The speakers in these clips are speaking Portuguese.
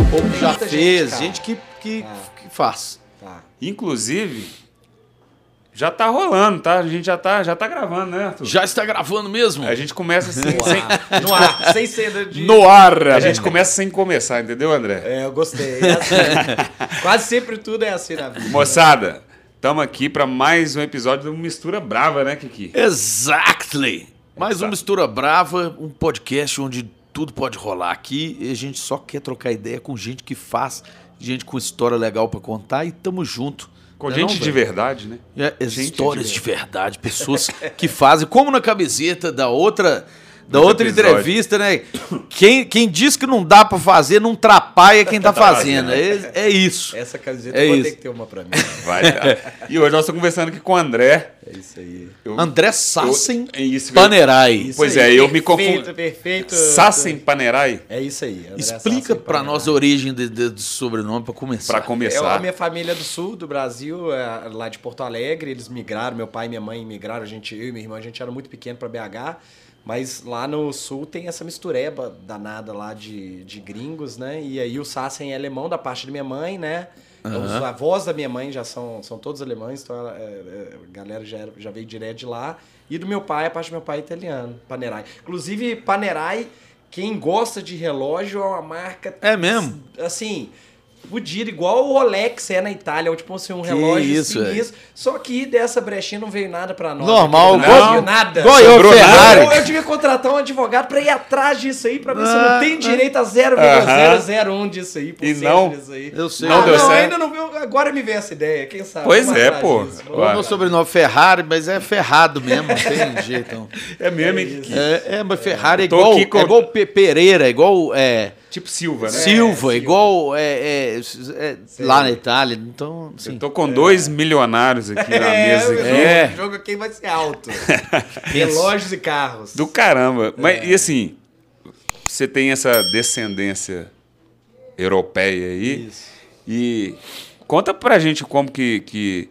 O povo já fez, gente, gente, que, que, Ah. que faz. Tá. Inclusive, já tá rolando, tá? A gente já tá, já tá gravando, né, Arthur? Já está gravando mesmo? A gente começa assim, No sem, ar, no ar, sem cena de... No ar! a gente começa sem começar, entendeu, André? É, eu gostei. É assim. Quase sempre tudo é assim na vida. Moçada, estamos aqui para mais um episódio do Mistura Brava, né, Kiki? Exactly! Mais Exato. mistura brava, um podcast onde tudo pode rolar aqui e a gente só quer trocar ideia com gente que faz, gente com história legal pra contar e tamo junto. Com Não é gente não, de verdade, né? É, Gente histórias de de verdade, pessoas que fazem, como na camiseta da outra, da outra episódio. entrevista, né? Quem, quem diz que não dá pra fazer, não trapalha quem tá fazendo. É, é isso. Essa camiseta É eu vou isso. ter que ter uma pra mim. Vai dar. E hoje nós estamos conversando aqui com o André. É isso aí. Eu- André Sassen eu- isso, Panerai. Isso Pois aí, é, eu me perfeito, confundo. Perfeito. Sassen Panerai, É isso aí. André Explica Panerai. nós a origem de- de- do sobrenome pra começar. para Eu, a começar. minha família é do sul do Brasil, é, lá de Porto Alegre, eles migraram, meu pai e minha mãe migraram, a gente, eu e minha irmã, a gente era muito pequeno pra BH, mas lá no sul tem essa mistureba danada lá de, de gringos, né? E aí o Sassen é alemão da parte da minha mãe, né? Os avós da minha mãe já são, são todos alemães, então ela- é, é, a galera já, já veio direto de lá. E do meu pai, a parte do meu pai é italiano, Panerai. Inclusive, Panerai, quem gosta de relógio, é uma marca É mesmo? assim, fodido, igual o Rolex é na Itália, é tipo assim, um relógio isso, sinistro. Só que dessa brechinha não veio nada pra nós. Normal, no igual- Brasil, nada. igual eu, Ferrari. Eu, eu devia contratar um advogado pra ir atrás disso aí, pra ver se eu Ah, não tem direito a 0,001 disso aí, por E não- disso aí. Eu sei. Não ah, deu não, certo. ainda não viu, agora me vem essa ideia, quem sabe. Pois é, pô. O meu sobrenome é Ferrari, mas é ferrado mesmo, não tem jeito. Não. É mesmo, É hein. Kiki? É, é, mas Ferrari é Tô igual, é igual Pe- Pereira, é igual é, Tipo Silva, né? Silva, Silva. igual é, é, é, lá na Itália. Então, Eu sim. tô com dois milionários aqui na mesa. o Aqui. jogo, É. o jogo aqui vai ser alto. Relógios e carros. Do caramba. Mas, e assim, você tem essa descendência europeia aí. Isso. E conta pra gente como que, que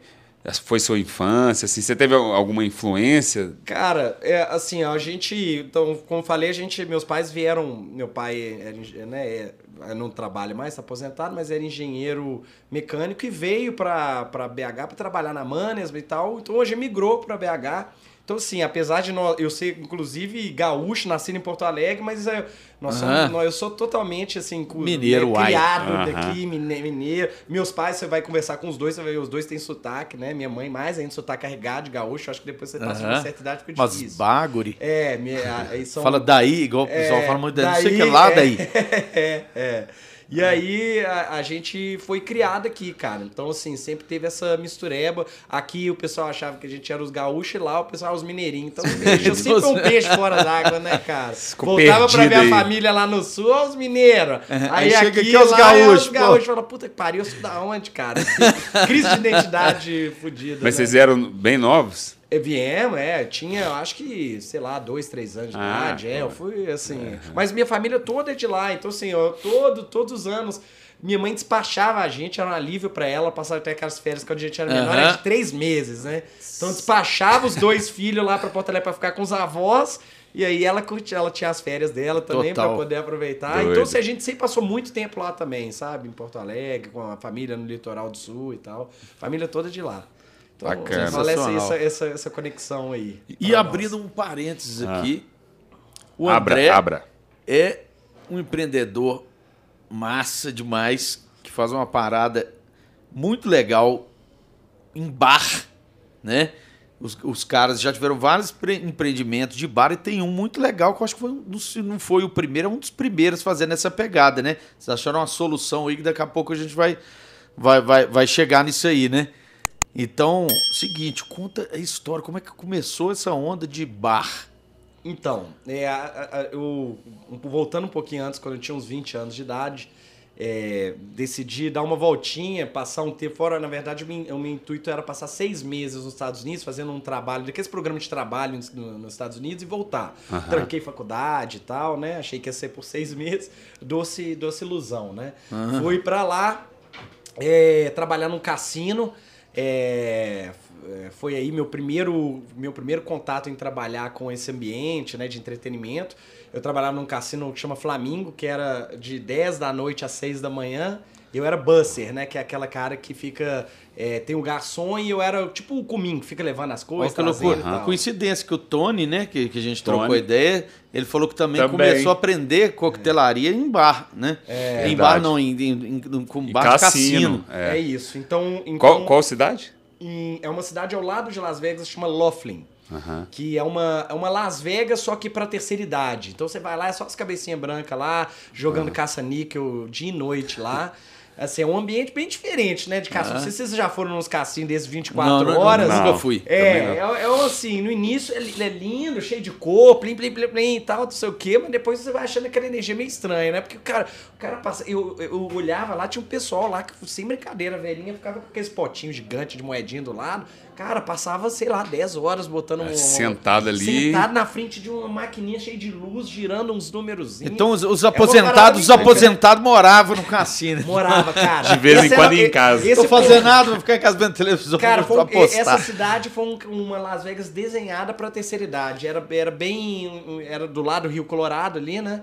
foi sua infância, assim, você teve alguma influência? Cara, é assim, a gente, então, como falei, a gente, meus pais vieram, meu pai era, engen- né, é, não trabalha mais, está aposentado, mas era engenheiro mecânico e veio para BH para trabalhar na Manesma e tal, então hoje migrou para BH. Então, assim, apesar de nós, eu ser, inclusive, gaúcho, nascido em Porto Alegre, mas é, nós somos, Aham. nós- eu sou totalmente, assim, Mineiro, né, criado Aham. daqui, mine- mineiro. Meus pais, você vai conversar com os dois, você vai ver, os dois têm sotaque, né? Minha mãe mais ainda, sotaque carregado de gaúcho. Acho que depois você passa de uma certa idade, fica Mas difícil. baguri. É, minha, aí são... Fala daí, igual o É, pessoal fala muito daí. Não sei o que daí, lá é, daí. É, é. E aí a, a gente foi criado aqui, cara. Então, assim, sempre teve essa mistureba. Aqui o pessoal achava que a gente era os gaúchos e lá o pessoal era os mineirinhos. Então, eu sempre um peixe fora d'água, né, cara? Ficou Voltava pra ver a aí. família lá no sul, ó, os mineiros. Aí, Aí chega aqui, aqui, ó, os lá, gaúchos, é os gaúchos. Fala, puta que pariu, eu sou da onde, cara? Crise de identidade fodida. Mas né? vocês eram bem novos? É, Viemos, é. Tinha, eu acho que, sei lá, dois, três anos de Ah, idade. É, eu fui assim. Mas minha família toda é de lá. Então, assim, eu, todo, todos os anos. Minha mãe despachava a gente, era um alívio pra ela, passar até aquelas férias quando a gente era menor, Aham. era de três meses, né? Então despachava os dois filhos lá pra Porto Alegre pra ficar com os avós. E aí ela curtia, ela tinha as férias dela também pra poder aproveitar. Doido. Então, assim, a gente sempre passou muito tempo lá também, sabe? Em Porto Alegre, com a família no litoral do sul e tal. Família toda de lá. Então, Bacana. Falece essa, essa, essa conexão aí. E abrindo nós. um parênteses Ah. aqui, o abra, André abra. é um empreendedor massa demais, que faz uma parada muito legal em bar, né? Os, os caras já tiveram vários pre- empreendimentos de bar e tem um muito legal que eu acho que foi, um- se não foi o primeiro, é um dos primeiros fazendo essa pegada, né? Vocês acharam uma solução aí que daqui a pouco a gente vai, vai, vai, vai chegar nisso aí, né? Então, seguinte, conta a história, como é que começou essa onda de bar? Então, é, eu, voltando um pouquinho antes, quando eu tinha uns 20 anos de idade, é, decidi dar uma voltinha, passar um tempo fora. Na verdade, o meu, intuito era passar seis meses nos Estados Unidos, fazendo um trabalho, daqueles programas de trabalho nos, no- nos Estados Unidos e voltar. Aham. Tranquei faculdade e tal, né? Achei que ia ser por seis meses. Doce, doce ilusão, né? Fui pra lá, é, trabalhar num cassino. É, é, foi aí meu primeiro, meu primeiro contato em trabalhar com esse ambiente né, de entretenimento. Eu trabalhava num cassino que chama Flamingo, que era de 10 da noite às 6 da manhã. Eu era busser, né? Que é aquela cara que fica. É, tem o garçom e eu era tipo o comim, que fica levando as Olha coisas. que loucura. e tal. Coincidência que o Tony, né, que, que a gente Tony. trocou ideia, ele falou que também, Também. começou a aprender coquetelaria em bar, né? É. em bar não, em, em, em- com bar de cassino. É. É. isso. Então. então Qual, qual cidade? em- é uma cidade ao lado de Las Vegas, chama Laughlin. Aham. Que é uma, é uma Las Vegas, só que pra terceira idade. Então você vai lá, é só as cabecinhas brancas lá, jogando caça-níquel dia e noite lá. Assim, é um ambiente bem diferente, né, de cassino. Não sei se vocês já foram nos cassinos desses 24 Não, não, horas. nunca Não. fui. É, é, é assim, no início ele é lindo, cheio de cor, plim, plim, plim, plim e tal, não sei o quê, mas depois você vai achando aquela energia meio estranha, né? Porque o cara, o cara passa. Eu, eu olhava lá, tinha um pessoal lá que, sem brincadeira, a velhinha ficava com aqueles potinhos gigantes de moedinha do lado. Cara, passava, sei lá, 10 horas botando um. Sentado ali. Sentado na frente de uma maquininha cheia de luz, girando uns númerozinhos. Então os, os É aposentados, os aposentados moravam no cassino. Morava, cara. De vez em quando em casa. esse Tô foi- fazendo nada, vou ficar em casa vendo televisão. Cara, foi, essa cidade foi um- uma Las Vegas desenhada pra terceira idade. Era, era bem. Era do lado do Rio Colorado ali, né?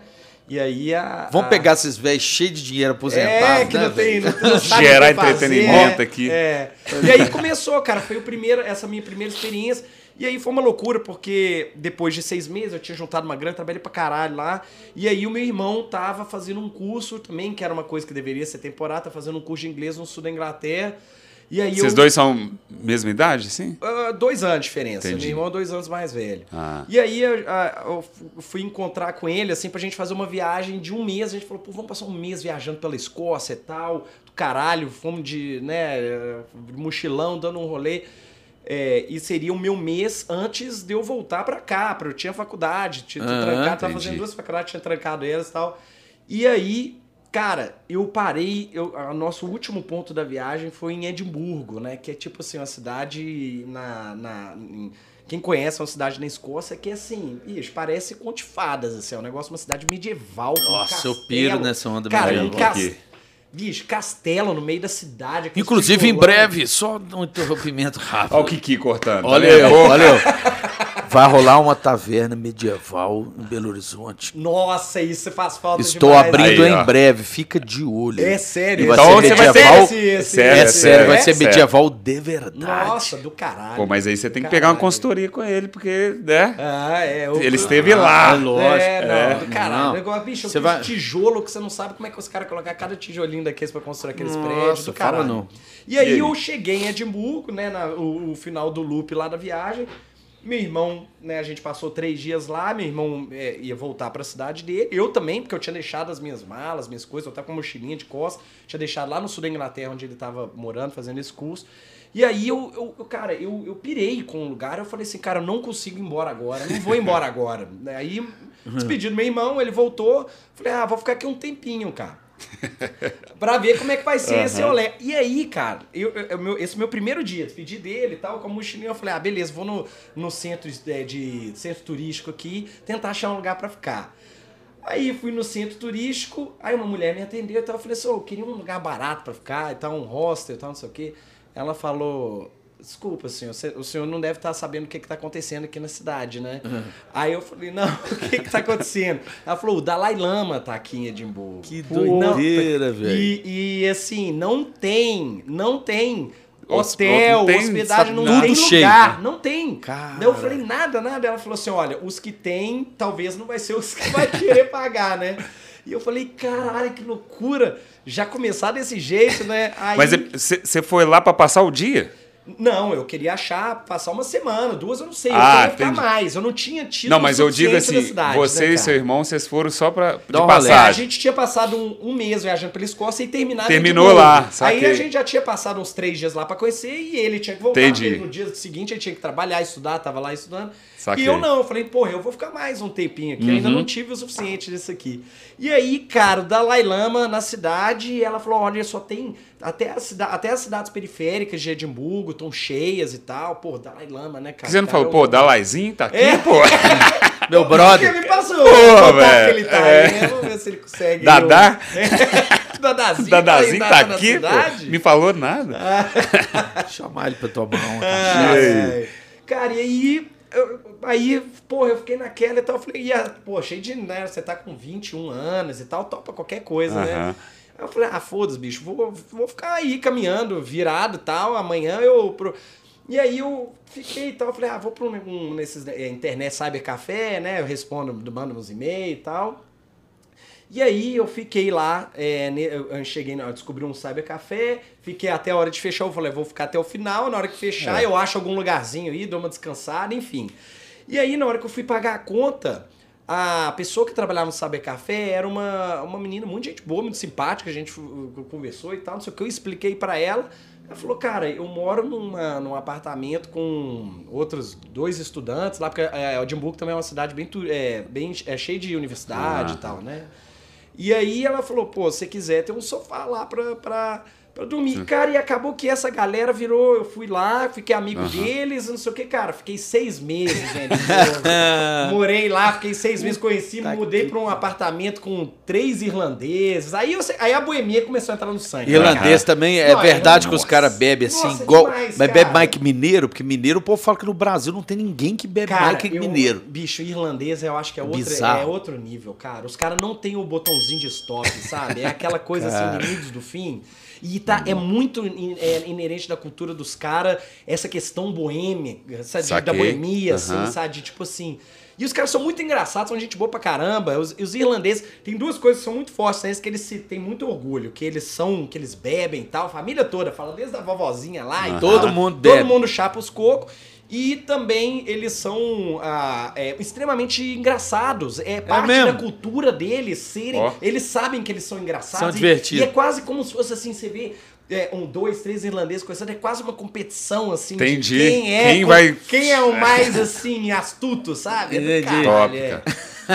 E aí a. Vamos a- pegar esses velhos cheios de dinheiro aposentados, É, que né, não tem. Não, não sabe Gerar fazer. entretenimento aqui. É. E aí começou, cara. Foi o primeiro, essa minha primeira experiência. E aí foi uma loucura, porque depois de seis meses eu tinha juntado uma grana, trabalhei pra caralho lá. E aí o meu irmão tava fazendo um curso também, que era uma coisa que deveria ser temporada, tá fazendo um curso de inglês no sul da Inglaterra. E aí Vocês eu, dois são mesma idade, sim? Ah, dois anos de diferença. Entendi. Meu irmão é dois anos mais velho. Ah. E aí eu, ah, eu fu- fui encontrar com ele, assim, pra gente fazer uma viagem de um mês. A gente falou, pô, vamos passar um mês viajando pela Escócia e tal. Do caralho, fomos de, né, eh, mochilão, dando um rolê. É, e seria o meu mês antes de eu voltar pra cá, pra eu tinha faculdade, tinha Aham, trancado, tava entendi. fazendo duas faculdades, tinha trancado elas e tal. E aí, cara, eu parei, eu, o nosso último ponto da viagem foi em Edimburgo, né? Que é tipo assim, uma cidade na. na em- quem conhece é uma cidade na Escócia que é assim, bicho, parece conte fadas, assim, é um negócio, uma cidade medieval. com Nossa, eu castelo. piro nessa onda Cara, medieval. um cas- Aqui. Bicho, castelo no meio da cidade. Inclusive, em breve, só um interrompimento rápido. Olha o Kiki cortando. tá Olha eu, olha eu. Vai rolar uma taverna medieval em Belo Horizonte. Nossa, isso faz falta Estou demais. abrindo Aí, em ó. breve, fica de olho. É sério. E vai Então ser você vai medieval. ter esse- esse- É sério, É é sério, vai sério, ser é medieval de verdade. Nossa, do caralho. Pô, mas aí você tem que pegar uma consultoria com ele, porque, né? Ah, é. o- Ele esteve lá. é lógico. É, não, é. do caralho. Não. Negócio, bicho, Você eu vai- tijolo que você não sabe como é que os caras colocam cada tijolinho daqueles pra construir aqueles Nossa, prédios do fala caralho. não. E aí, E aí? eu cheguei em Edimburgo, né, na- o, o final do loop lá da viagem. Meu irmão, né, a gente passou três dias lá, meu irmão é, ia voltar pra cidade dele. Eu também, porque eu tinha deixado as minhas malas, minhas coisas, eu tava com uma mochilinha de costas, tinha deixado lá no sul da Inglaterra, onde ele tava morando, fazendo esse curso. E aí eu, eu, eu, cara, eu, eu pirei com o lugar, eu falei assim, cara, eu não consigo ir embora agora, não vou embora agora. Aí, despedi do meu irmão, ele voltou, falei, ah, vou ficar aqui um tempinho, cara. Pra ver como é que vai ser esse olé. E aí, cara, eu, eu- eu- meu- esse meu primeiro dia, despedi dele e tal, com a mochilinha, eu falei, ah, beleza, vou no, no centro de, de- centro turístico aqui, tentar achar um lugar pra ficar. Aí fui no centro turístico, aí uma mulher me atendeu e tal, eu falei assim, ô, eu queria um lugar barato pra ficar e tal, um hostel e tal, não sei o quê. Ela falou, desculpa, senhor, o senhor não deve estar sabendo o que está acontecendo aqui na cidade, né? Aí eu falei, não, o que está acontecendo? Ela falou, o Dalai Lama tá aqui em Edimburgo. Que doideira, velho. E, e, assim, não tem, não tem hotel, não tem hospedagem, não tem Tudo cheio. lugar, não tem. Cara. Eu falei, nada, nada. Ela falou assim, olha, os que tem, talvez não vai ser os que vai querer pagar, né? E eu falei, caralho, que loucura. Já começar desse jeito, né? Aí... Mas você foi lá pra passar o dia? Não, eu queria achar, passar uma semana, duas eu não sei. Eu Ah, queria ficar mais. Eu não tinha tido Não, mas eu digo assim, da cidade, você né, e seu irmão, vocês foram só pra de um rolê. É, a passagem. gente tinha passado um, um mês viajando pela Escócia e terminado Terminou lá, Aí saquei. a gente já tinha passado uns três dias lá pra conhecer e ele tinha que voltar. Entendi. No dia seguinte ele tinha que trabalhar, estudar, tava lá estudando. Saquei. E eu não, eu falei, porra, eu vou ficar mais um tempinho aqui, eu ainda Uhum. não tive o suficiente disso aqui. E aí, cara, o Dalai Lama na cidade, ela falou, olha, só tem... Até, a cida, até as cidades periféricas de Edimburgo estão cheias e tal. Pô, Dalai Lama, né, cara? Você não Cara, falou, eu- pô, Dalaizinho tá aqui, É. pô? Meu Porque brother. me passou Pô, o velho, que ele tá é. aí, né? Vamos ver se ele consegue. Dadá? Dadazinho, Dadazinho tá, tá aqui, pô. Me falou nada. Chamar ele pra tomar uma Ah, é. Cara, e aí, eu- aí, porra, eu fiquei naquela e tal. Eu falei, e a- pô, cheio de, né? Você tá com 21 anos e tal, topa qualquer coisa, né? Eu falei, ah, foda-se, bicho, vou, vou ficar aí caminhando, virado e tal. Amanhã eu. Pro... E aí eu fiquei e tal, falei, ah, vou pra um, um nesses é, internet cybercafé, né? Eu respondo, mando uns e-mails e tal. E aí eu fiquei lá, é, eu cheguei, eu descobri um cybercafé, fiquei até a hora de fechar, eu falei, vou ficar até o final, na hora que fechar É. eu acho algum lugarzinho aí, dou uma descansada, enfim. E aí na hora que eu fui pagar a conta, a pessoa que trabalhava no Saber Café era uma, uma menina muito gente boa, muito simpática, a gente uh, conversou e tal, não sei o que, eu expliquei pra ela. Ela falou, cara, eu moro numa, num apartamento com outros dois estudantes lá, porque é, Edimburgo também é uma cidade bem, é, bem é cheia de universidade Ah. e tal, né? E aí ela falou, pô, se quiser, tem um sofá lá pra, pra, pra dormir. Cara, e acabou que essa galera virou, eu fui lá, fiquei amigo deles, não sei o que, cara. Fiquei seis meses, gente. Morei lá, fiquei seis meses, conheci, Puta mudei que pra um apartamento com três irlandeses. Aí, eu, aí a boemia começou a entrar no sangue. Irlandês também é Não, verdade que nossa. os caras bebem assim, Nossa, igual. demais, mas cara. bebe mais que mineiro, porque mineiro, o povo fala que no Brasil não tem ninguém que bebe Cara, mais que eu- mineiro. Bicho, irlandês eu acho que é outro, Bizarro. é outro nível, cara. Os caras não tem o botãozinho de stop, sabe? É aquela coisa Cara. assim, inimigos do fim. E tá, é muito in- é, inerente da cultura dos caras essa questão boêmia, sabe? Da Saquei. boemia, assim, Aham. sabe? De, tipo assim. E os caras são muito engraçados, são gente boa pra caramba. Os, os irlandeses, tem duas coisas que são muito fortes, né? Que eles se, têm muito orgulho, que eles são, que eles bebem e tal. A família toda, fala desde a vovozinha lá e Aham. Todo mundo Todo bebe. mundo chapa os cocos. E também eles são ah, é, extremamente engraçados. É parte mesmo? da cultura deles serem. Ó. Eles sabem que eles são engraçados. São e- divertidos. E, é quase como se fosse assim, você vê. é, um, dois, três irlandeses conversando, é quase uma competição, assim, de Entendi. quem é, Quem vai- quem é o mais, assim, astuto, sabe? É Entendi. caralho, é.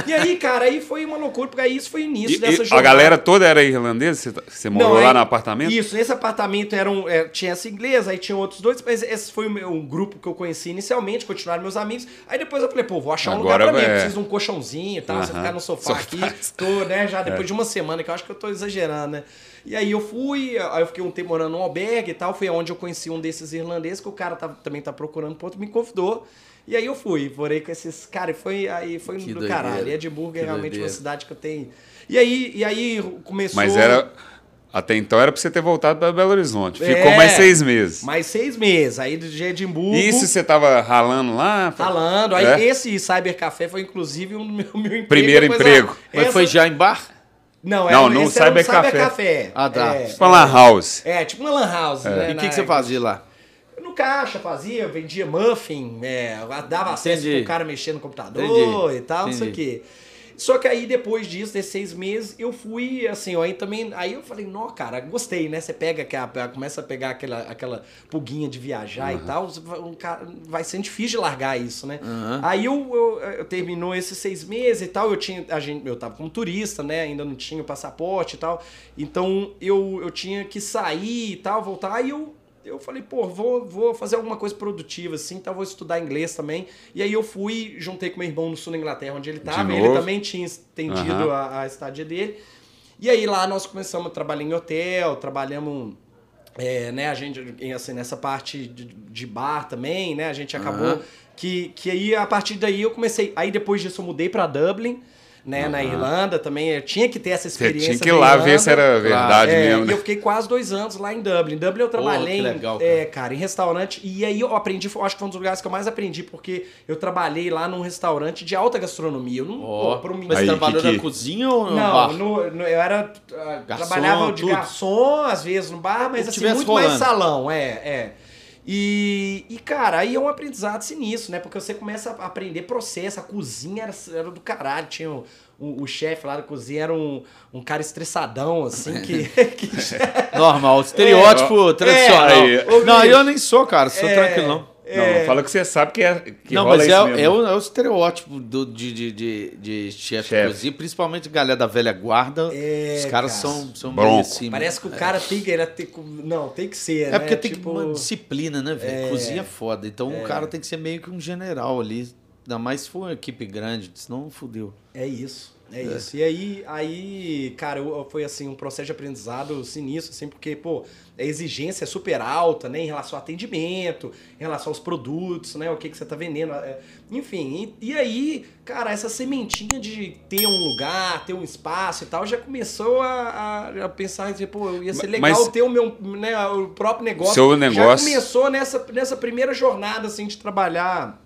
E aí, cara, aí foi uma loucura, porque aí isso foi o início E- dessa e a jornada. galera toda era irlandesa? Você, tá- você morou Não, lá aí- no apartamento? Isso, nesse apartamento era um, é, tinha essa inglesa, aí tinha outros dois, mas esse foi o meu, um grupo que eu conheci inicialmente, continuaram meus amigos. Aí depois eu falei, pô, vou achar um Agora lugar pra mim, é. preciso de um colchãozinho e tal, você Aham. ficar no sofá, Sofá. aqui. Tô, né, já depois É. de uma semana, que eu acho que eu tô exagerando, né? E aí eu fui, aí eu fiquei um tempo morando num albergue e tal, foi onde eu conheci um desses irlandeses, que o cara tá- também tá procurando ponto, me convidou. E aí eu fui, morei com esses caras, e foi, aí foi Que do doideira. caralho. E Edimburgo é Que realmente doideira. uma cidade que eu tenho... E aí, e aí começou... Mas era. Até então era pra você ter voltado pra Belo Horizonte. É. Ficou mais seis meses. Mais seis meses. Aí de Edimburgo. Isso você tava ralando lá? Falando. Aí É? esse Cybercafé foi inclusive um meu, meu emprego. Primeiro emprego. Mas essa- foi já em bar? Não, Não, era, no esse era um Cybercafé. Cybercafé. Ah, tá. É, Tipo uma lan house. é, tipo uma lan house. Né, E o que, que você fazia lá? Caixa fazia, vendia muffin, é, dava acesso Entendi. pro cara mexer no computador Entendi. e tal, não sei o quê. Só que aí, depois disso, desses seis meses, eu fui, assim, ó, aí também. Aí eu falei, não, cara, gostei, né? Você pega, aquela- começa a pegar aquela, aquela pulguinha de viajar e tal, um cara, vai sendo difícil de largar isso, né? Aham. Aí eu, eu, eu terminou esses seis meses e tal, eu tinha. A gente, eu tava como turista, né? Ainda não tinha o passaporte e tal. Então eu, eu tinha que sair e tal, voltar. Aí eu, eu falei, pô, vou, vou fazer alguma coisa produtiva, assim, então vou estudar inglês também. E aí eu fui, juntei com meu irmão no sul da Inglaterra, onde ele tava. De Ele também tinha estendido Aham. a, a estadia dele. E aí lá nós começamos a trabalhar em hotel, trabalhamos. É, né, a gente, assim, nessa parte de, de bar também, né, a gente acabou Aham. que, que aí, a partir daí, eu comecei, aí depois disso eu mudei pra Dublin, né, na Aham. Irlanda também, eu tinha que ter essa Você experiência tinha que ir lá Irlanda. ver se era verdade É, mesmo, E né? eu fiquei quase dois anos lá em Dublin. Em Dublin eu trabalhei, em- legal, é, cara, em restaurante. E aí eu aprendi, acho que foi um dos lugares que eu mais aprendi, porque eu trabalhei lá num restaurante de alta gastronomia. Eu não, pô, pra um Mas Aí, você trabalhou que que- na cozinha ou no não, bar? no- no- eu era. ah, Garçom, trabalhava de tudo. garçom, às vezes no bar, mas assim, muito mais rolando. salão, é, é. E, e, cara, aí é um aprendizado sinistro, né? Porque você começa a aprender processo, a cozinha era, era do caralho. Tinha o, o, o chefe lá da cozinha, era um, um cara estressadão, assim, que. que Normal, estereótipo tradicional. Aí. Não, eu nem sou, cara, sou É, tranquilão. Não, fala que você sabe que, é, que não, rola mas isso é, mesmo. é, o, é o estereótipo do, de, de, de, de chefe cozinha, principalmente galera da velha guarda. É, os caras cara. são, são meio assim. Parece que o cara tem que. Ele tem, não, tem que ser. É né? porque tem Tipo, que uma disciplina, né, velho? Cozinha é foda. Então o cara tem que ser meio que um general ali. Ainda mais se for uma equipe grande, senão fudeu. É isso. É isso. E aí, aí cara, eu- foi assim, um processo de aprendizado sinistro, assim, porque, pô, a exigência é super alta, né, em relação ao atendimento, em relação aos produtos, né, o que, que você tá vendendo. é, Enfim, e, e aí, cara, essa sementinha de ter um lugar, ter um espaço e tal, já começou a, a- a pensar, tipo, pô, ia ser legal mas- ter o meu, né, o próprio negócio. Seu Já negócio- começou nessa, nessa primeira jornada, assim, de trabalhar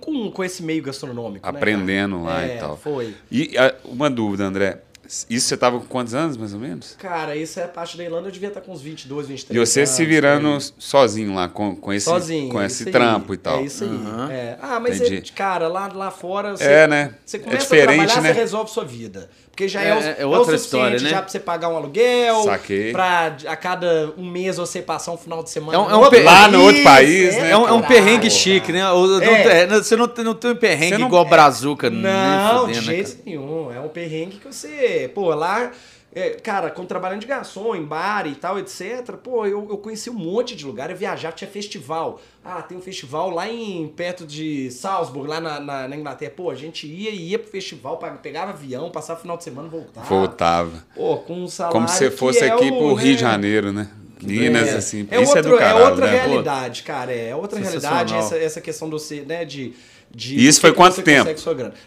com, com esse meio gastronômico, né? Aprendendo lá É, e tal. foi. E ah, uma dúvida, André. Isso você tava com quantos anos, mais ou menos? Cara, isso é parte da Irlanda, eu devia estar com uns 22, 23 E você anos, se virando aí. sozinho lá, com, com esse, sozinho. com é esse aí, trampo e tal. É isso aí. Aham. é. Ah, mas, é, cara, lá, lá fora... Você, É, né? Você É começa diferente, a trabalhar, né? você resolve sua vida. Porque já é, É- o, é é o outra suficiente história, né? já pra você pagar um aluguel, Saquei. pra a cada um mês você passar um final de semana É um- é um outro Lá no outro país, né? É um, é um caralho. perrengue chique, né? É. você não, tem- não tem um perrengue Você não- igual Brazuca, Não, de né, jeito nenhum. É um perrengue que você. Pô, lá. é, cara, quando trabalhando de garçom, em bar e tal, etc., pô, eu, eu conheci um monte de lugar, eu viajava, tinha festival. Ah, tem um festival lá em perto de Salzburg, lá na, na, na Inglaterra. Pô, a gente ia e ia pro festival, pegava avião, passava o final de semana, voltava. Voltava. Pô, com um salário. Como se fosse é aqui o, pro Rio né, de Janeiro, né? Minas, é, assim. É, isso outro, é do caralho, é outra né? realidade, cara. É outra realidade essa, essa questão do ser, né, de, de isso foi quanto tempo?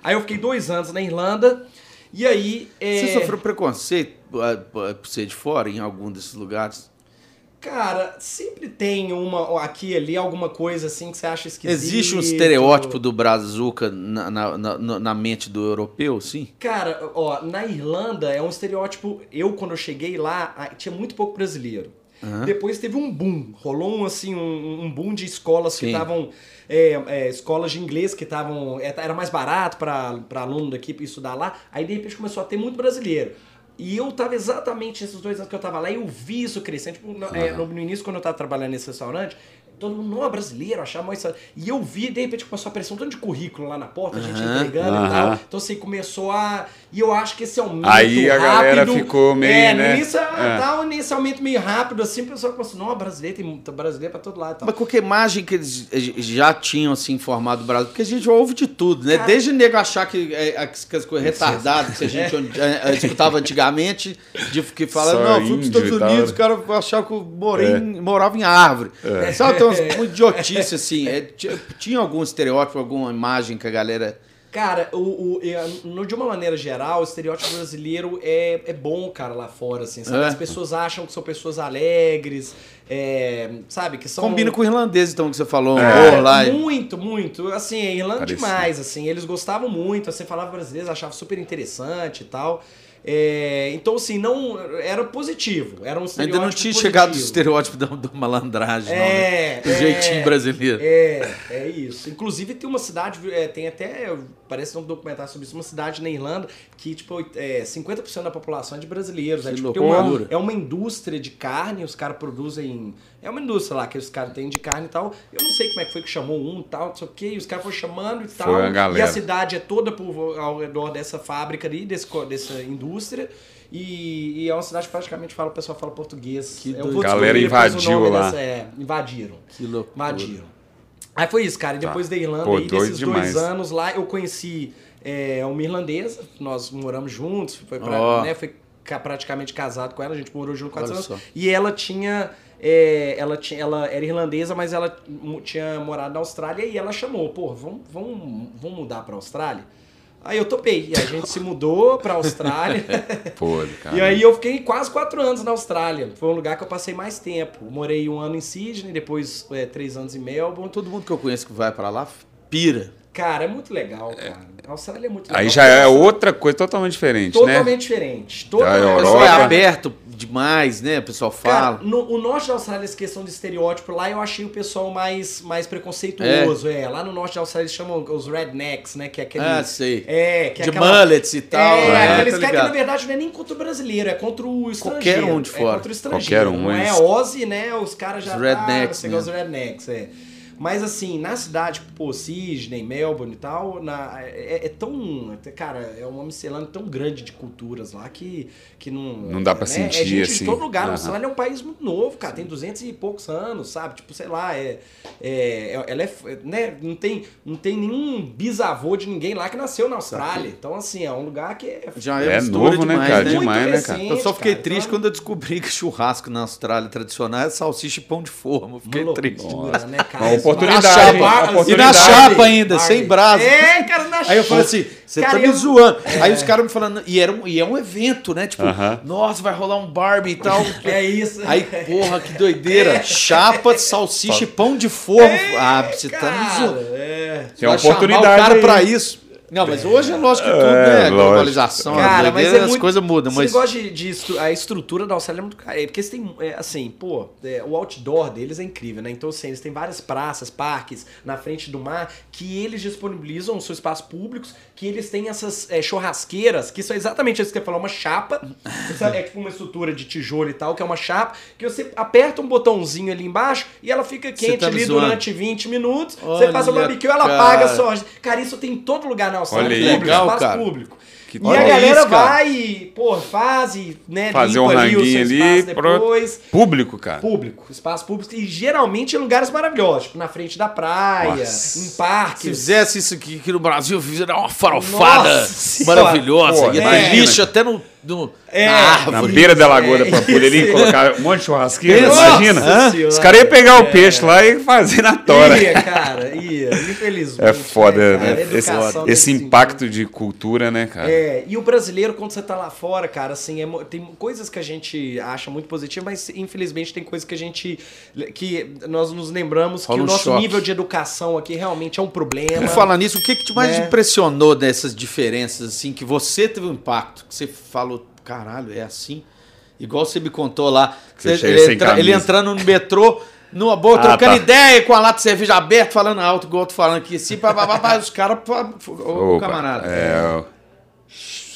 Aí eu fiquei dois anos na Irlanda e aí é, Você sofreu preconceito ah, por por ser de fora em algum desses lugares? cara, sempre tem uma aqui ali alguma coisa assim que você acha esquisito. Existe um estereótipo do Brazuca na, na, na, na mente do europeu, sim? Cara, ó, na Irlanda é um estereótipo. Eu, quando eu cheguei lá, ah, tinha muito pouco brasileiro. Depois teve um boom, rolou um, assim, um, um boom de escolas que Sim. estavam. É, é, escolas de inglês que estavam. é, Era mais barato para aluno daqui estudar lá. Aí de repente começou a ter muito brasileiro. E eu tava exatamente esses dois anos que eu tava lá e eu vi isso crescendo. Tipo, no, é, no início, quando eu tava trabalhando nesse restaurante, todo mundo, não, é brasileiro, achava mais. E eu vi, de repente, começou a aparecer um tanto de currículo lá na porta, a gente entregando e aham. tal. Então, assim, começou a. E eu acho que esse aumento. Aí a galera rápido- ficou meio, É, né? no início, É. tal, nesse aumento meio rápido, assim, o pessoal começou, não, brasileiro, tem muito brasileiro pra todo lado e tal. Mas qualquer imagem que eles eh, já tinham assim informado o Brasil, porque a gente ouve de tudo, né? Cara- Desde nego achar que, é, que as coisas retardadas que a gente eh, escutava antigamente, de que fala, Só não, fui pros Estados e Unidos, o cara achava que eu morei em- morava em árvore. Sabe, tem umas uma idiotice assim. É, ti- tinha algum estereótipo, alguma imagem que a galera. Cara, o, o, é, no- de uma maneira geral, o estereótipo brasileiro é, é bom, cara, lá fora, assim, sabe? É. As pessoas acham que são pessoas alegres, é, sabe? Que são... Combina com o irlandês, então, que você falou, É. lá. Muito, muito. Assim, é Irlanda demais, assim. Eles gostavam muito, você falava brasileiro, achava super interessante e tal. É, então, assim, não... Era positivo. Era um Ainda não tinha positivo. chegado o estereótipo da, da malandragem, não, É, né? O jeitinho é. brasileiro. É, é isso. Inclusive tem uma cidade, é, tem até, parece um documentário sobre isso, uma cidade na Irlanda que, tipo, é, 50% da população é de brasileiros. É, tipo, uma, é uma indústria de carne, os caras produzem... É uma indústria lá que os caras têm de carne e tal. Eu não sei como é que foi que chamou um e tal, não sei o quê. E os caras foram chamando e tal. a galera. E a cidade é toda por, ao redor dessa fábrica ali, desse, dessa indústria. E, e é uma cidade que praticamente fala, o pessoal fala português. Que Eu vou doido. Galera invadiu lá. dessa- é, invadiram. Que loucura. Invadiram. Aí foi isso, cara. E depois da Irlanda, Tá. Pô, desses demais. dois anos lá, eu conheci é, uma irlandesa. Nós moramos juntos. Foi, pra, Ó. né, foi ca- praticamente casado com ela. A gente morou junto quatro anos. só. E ela tinha... é, ela, tinha, ela era irlandesa, mas ela tinha morado na Austrália e ela chamou, pô, vamos, vamos, vamos mudar pra Austrália? Aí eu topei. E a gente se mudou pra Austrália. Pô, cara. E aí eu fiquei quase quatro anos na Austrália. Foi um lugar que eu passei mais tempo. Morei um ano em Sydney, depois é, três anos em Melbourne. Todo mundo que eu conheço que vai pra lá pira. Cara, é muito legal, cara. A Austrália é muito legal. Aí já é outra coisa totalmente diferente, Totalmente né? diferente. Totalmente O Europa. pessoal é diferente. aberto demais, né? O pessoal fala. Cara, no, o norte da Austrália, essa questão de estereótipo, lá eu achei o pessoal mais, mais preconceituoso. É. lá no norte da Austrália eles chamam os rednecks, né? Que é aquele. ah, sei. É, que é de aquela- mullets e tal. É, né? aqueles Tá caras que na verdade não é nem contra o brasileiro, é contra o estrangeiro. Qualquer um de É fora. contra o estrangeiro. Qualquer um, Não é Ozzy, né? Os caras já Os rednecks tá, você gosta mesmo. dos rednecks, é. Mas assim, na cidade, pô, Sydney, Melbourne e tal, na, é, é tão. Cara, é uma miscelânea tão grande de culturas lá que, que não. Não dá pra né? sentir, É gente assim. de todo lugar. A Aham. Austrália é um país muito novo, cara. Tem 200 e poucos anos, sabe? Tipo, sei lá, é, é, ela é. Né? Não, tem, não tem nenhum bisavô de ninguém lá que nasceu na Austrália. Então, assim, é um lugar que é. Já É mistura novo, né, demais, cara? Muito Demais, né, cara? Eu só fiquei cara. triste Então, quando eu descobri que churrasco na Austrália tradicional é salsicha e pão de forma. Eu Fiquei uma triste. né, cara? Oportunidade, chapa. Uma E na oportunidade. chapa ainda, sem brasa. É, cara, na Aí eu falei assim, você tá Cara, me eu- zoando. Aí os caras me falando, e, era um, e é um evento, né? Tipo, Aham. nossa, vai rolar um Barbie e tal. É isso. Aí, porra, que doideira. Chapa, salsicha e pão de forno. ah, você tá me Cara, zoando. é. Tem oportunidade o cara aí. pra isso. Não, mas hoje é lógico que tudo, É, né? lógico. Globalização, Cara, mas doideira, é as muito, coisas mudam. Você Mas gosta de, de estru- a estrutura da Austrália é muito cara. Porque eles têm, é, assim, pô, é, o outdoor deles é incrível, né? Então, assim, eles têm várias praças, parques na frente do mar que eles disponibilizam os seus espaços públicos, que eles têm essas é, churrasqueiras, que são exatamente isso que você falou, uma chapa, sabe? é tipo uma estrutura de tijolo e tal, que é uma chapa, que você aperta um botãozinho ali embaixo e ela fica quente tá ali zoando. durante 20 minutos, você Olha, faz o barbecue, ela cara. paga só. Cara, isso tem em todo lugar na Olha aí, público, legal, espaço cara. público. Que E a galera isso, vai e, pô, faz e, né, Fazer limpa um ali o seu ranguinho ali, depois. Público, cara. Público, espaço público. E geralmente em lugares maravilhosos, tipo na frente da praia, Nossa. em se parques. fizesse isso aqui, aqui no Brasil, fizeram uma farofada Nossa maravilhosa. Pô, Ia ter lixo até no, no, É. na Na árvore. beira da lagoa da É, Pampulha ali, colocar um monte de churrasqueira, imagina. Senhora. Os caras iam pegar o peixe lá e fazer na tora. Ia, cara, ia. Infelizmente. É foda, cara? né? Esse, esse impacto de cultura, né, cara? É, e o brasileiro, quando você tá lá fora, cara, assim, é tem coisas que a gente acha muito positivas, mas infelizmente tem coisas que a gente. que nós nos lembramos Rola que o um nosso choque. nível de educação aqui realmente é um problema. Por falar nisso, o que, que te mais Né? impressionou dessas diferenças, assim, que você teve um impacto, que você falou, caralho, é assim? Igual você me contou lá, Você ele, entra- ele entrando no metrô, numa boa, Ah, trocando tá. ideia com a lata de cerveja aberta, falando alto, igual tô falando aqui, assim, pá, pá, pá, os caras, ô, camarada. É,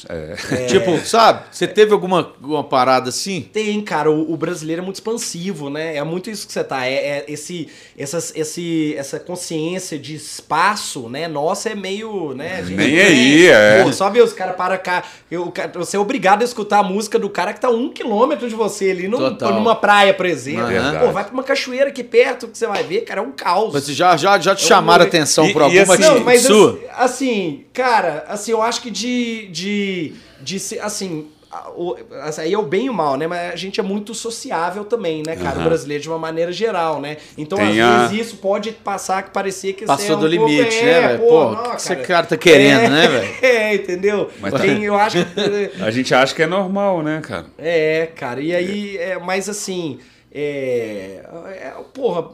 o- é. Tipo, sabe, você teve alguma, alguma parada assim? Tem, cara, o, o brasileiro é muito expansivo, né? É muito isso que você tá. É, é esse, essas, esse, essa consciência de espaço, né? Nossa, é meio, né? a gente- Nem aí, é. Pô, só ver os caras para cá. Eu, o cara- você é obrigado a escutar a música do cara que tá um quilômetro de você ali, num, numa praia, por exemplo. Aham. Pô, vai pra uma cachoeira aqui perto que você vai ver, cara, é um caos. Mas já, já, já te Eu chamaram vou- atenção E- por e alguma assim- Não, mas sua? assim, assim, cara, assim, eu acho que de. de, de ser, assim. Aí é o bem e o mal, né? Mas a gente é muito sociável também, né, cara? O Aham. brasileiro de uma maneira geral, né? Então, Tem às a- vezes, isso pode passar que parecer que você Passou é um do pouco- limite, é, né, velho? Pô, que esse cara tá querendo, é, né, velho? É, entendeu? Mas Tem, eu acho que. A gente acha que é normal, né, cara? É, cara, e aí, é, mas assim, é, é, porra,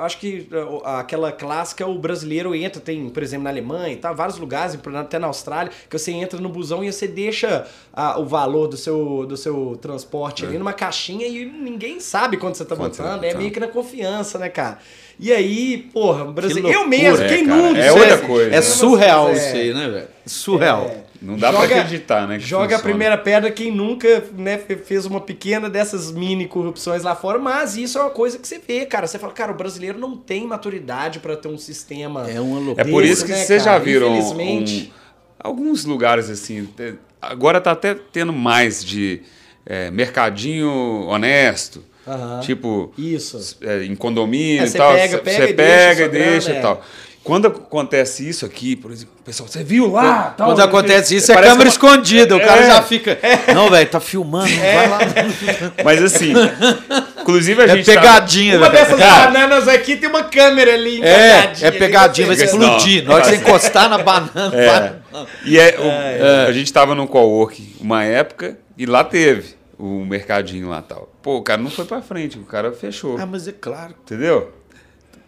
acho que aquela clássica, o brasileiro entra, tem, por exemplo, na Alemanha e tal, vários lugares, até na Austrália, que você entra no busão e você deixa ah, o valor do seu, do seu transporte ali numa caixinha e ninguém sabe quanto você tá Quanto botando, tá. é meio que na confiança, né, cara? E aí, porra, brasileiro, eu mesmo, é, quem cara, nunca? é outra coisa, É né? surreal É. isso aí, né, velho? Surreal. É. Não dá Joga- pra acreditar, né? que Joga a funciona. primeira pedra quem nunca né, fe- fez uma pequena dessas mini corrupções lá fora, mas isso é uma coisa que você vê, cara. Você fala, cara, o brasileiro não tem maturidade pra ter um sistema. É uma É loucura. por isso que né, vocês já viram Infelizmente. um- alguns lugares assim. Agora tá até tendo mais de é, mercadinho honesto. Aham. Tipo, Isso. é, em condomínio É, e você tal. pega, Você pega você e pega deixa e deixa sobrando, e é. Quando acontece isso aqui, por exemplo, pessoal, você viu lá? tal, Quando acontece isso, é câmera uma- escondida. O cara É. já fica. Não, velho, tá filmando. não Vai lá. Mas assim, inclusive a É gente. tá- pegadinha, Uma velho. dessas Cara. bananas aqui tem uma câmera ali É, é pegadinha, vai explodir. Na hora que você encostar na banana, É. vai. E é, o- a gente tava no coworking uma época e lá teve o mercadinho lá tal. Pô, o cara não foi pra frente, o cara fechou. Ah, mas é claro. Entendeu?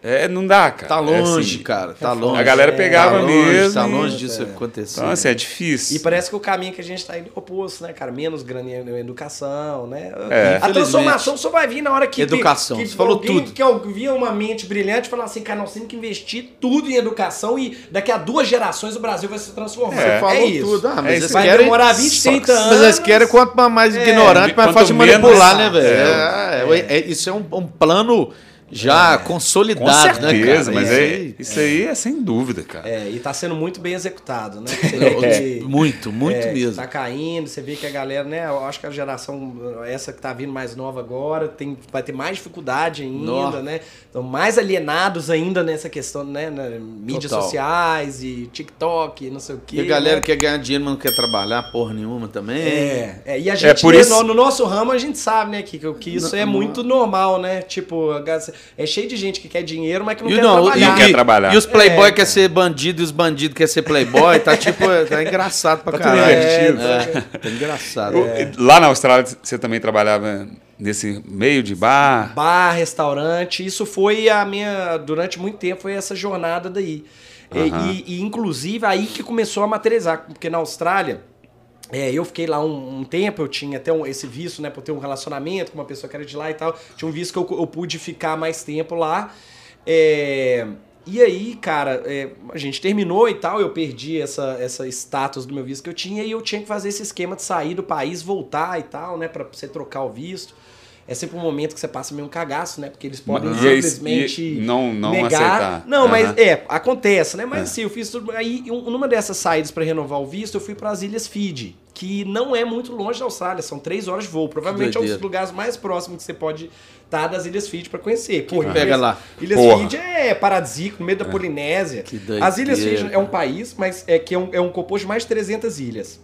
É, não dá, cara. Tá É longe, assim. cara. Tá longe. A galera pegava tá longe, mesmo. Tá longe disso acontecer. Então, assim, é difícil. E parece que o caminho que a gente tá indo é o oposto, né, cara? Menos grana em educação, né? É. A transformação só vai vir na hora que. Educação, que você falou alguém, tudo. Que alguém uma mente brilhante e falar assim, cara, nós temos que investir tudo em educação e daqui a duas gerações o Brasil vai se transformar. É. Você falou isso. tudo. Ah, É mas isso. eles Vai querem. demorar 20, Só- 30 anos. Mas eles querem quanto mais É. ignorante, mais fácil de menos- manipular, né, velho? É. É, é, é- isso é um, um plano já Com consolidado, né, certeza, cara? mas Isso é, aí- isso aí é sem dúvida, cara. É, e tá sendo muito bem executado, né? Você vê que- Muito, muito é, mesmo. Tá caindo, você vê que a galera, né? Eu acho que a geração, essa que tá vindo mais nova agora, tem, vai ter mais dificuldade ainda, Nó. né? Estão mais alienados ainda nessa questão, né? Na, mídias Total. sociais e TikTok, não sei o quê. E a galera né? quer ganhar dinheiro, mas não quer trabalhar porra nenhuma também. É, é, e a gente, por né, isso- no, no nosso ramo, a gente sabe, né, que, que isso Não- é muito normal, né? Tipo, é cheio de gente que quer dinheiro, mas que não E, quer não, trabalhar. e, quer trabalhar. e os playboy É, quer ser bandido e os bandidos quer ser playboy. Tá tipo, tá engraçado pra Tá caralho. invertido. É, tá engraçado. O- Lá na Austrália você também trabalhava nesse meio de bar. bar, restaurante. Isso foi a minha. Durante muito tempo foi essa jornada daí. E- Aham. E, e, inclusive aí que começou a materializar, porque na Austrália. É, eu fiquei lá um, um tempo, eu tinha até um- esse visto, né, por ter um relacionamento com uma pessoa que era de lá e tal. Tinha um visto que eu, eu pude ficar mais tempo lá. É, e aí, cara, é, a gente terminou e tal, eu perdi essa, essa status do meu visto que eu tinha e eu tinha que fazer esse esquema de sair do país, voltar e tal, né, pra você trocar o visto. É sempre um momento que você passa meio um cagaço, né? Porque eles podem aí- simplesmente e não- não negar. aceitar. Não, mas Aham. é, acontece, né? Mas assim, eu fiz tudo. Aí, um- numa dessas saídas pra renovar o visto, eu fui para as Ilhas Fiji, que não é muito longe da Austrália, são três horas de voo. Provavelmente é um dos lugares mais próximos que você pode estar das Ilhas Fiji pra conhecer. Pô, que pega lá? Ilhas Porra. Fiji é paradisíaco, no meio da Polinésia. Que doideira. As Ilhas Fiji é um país, mas é que é um, é um composto de mais de 300 ilhas.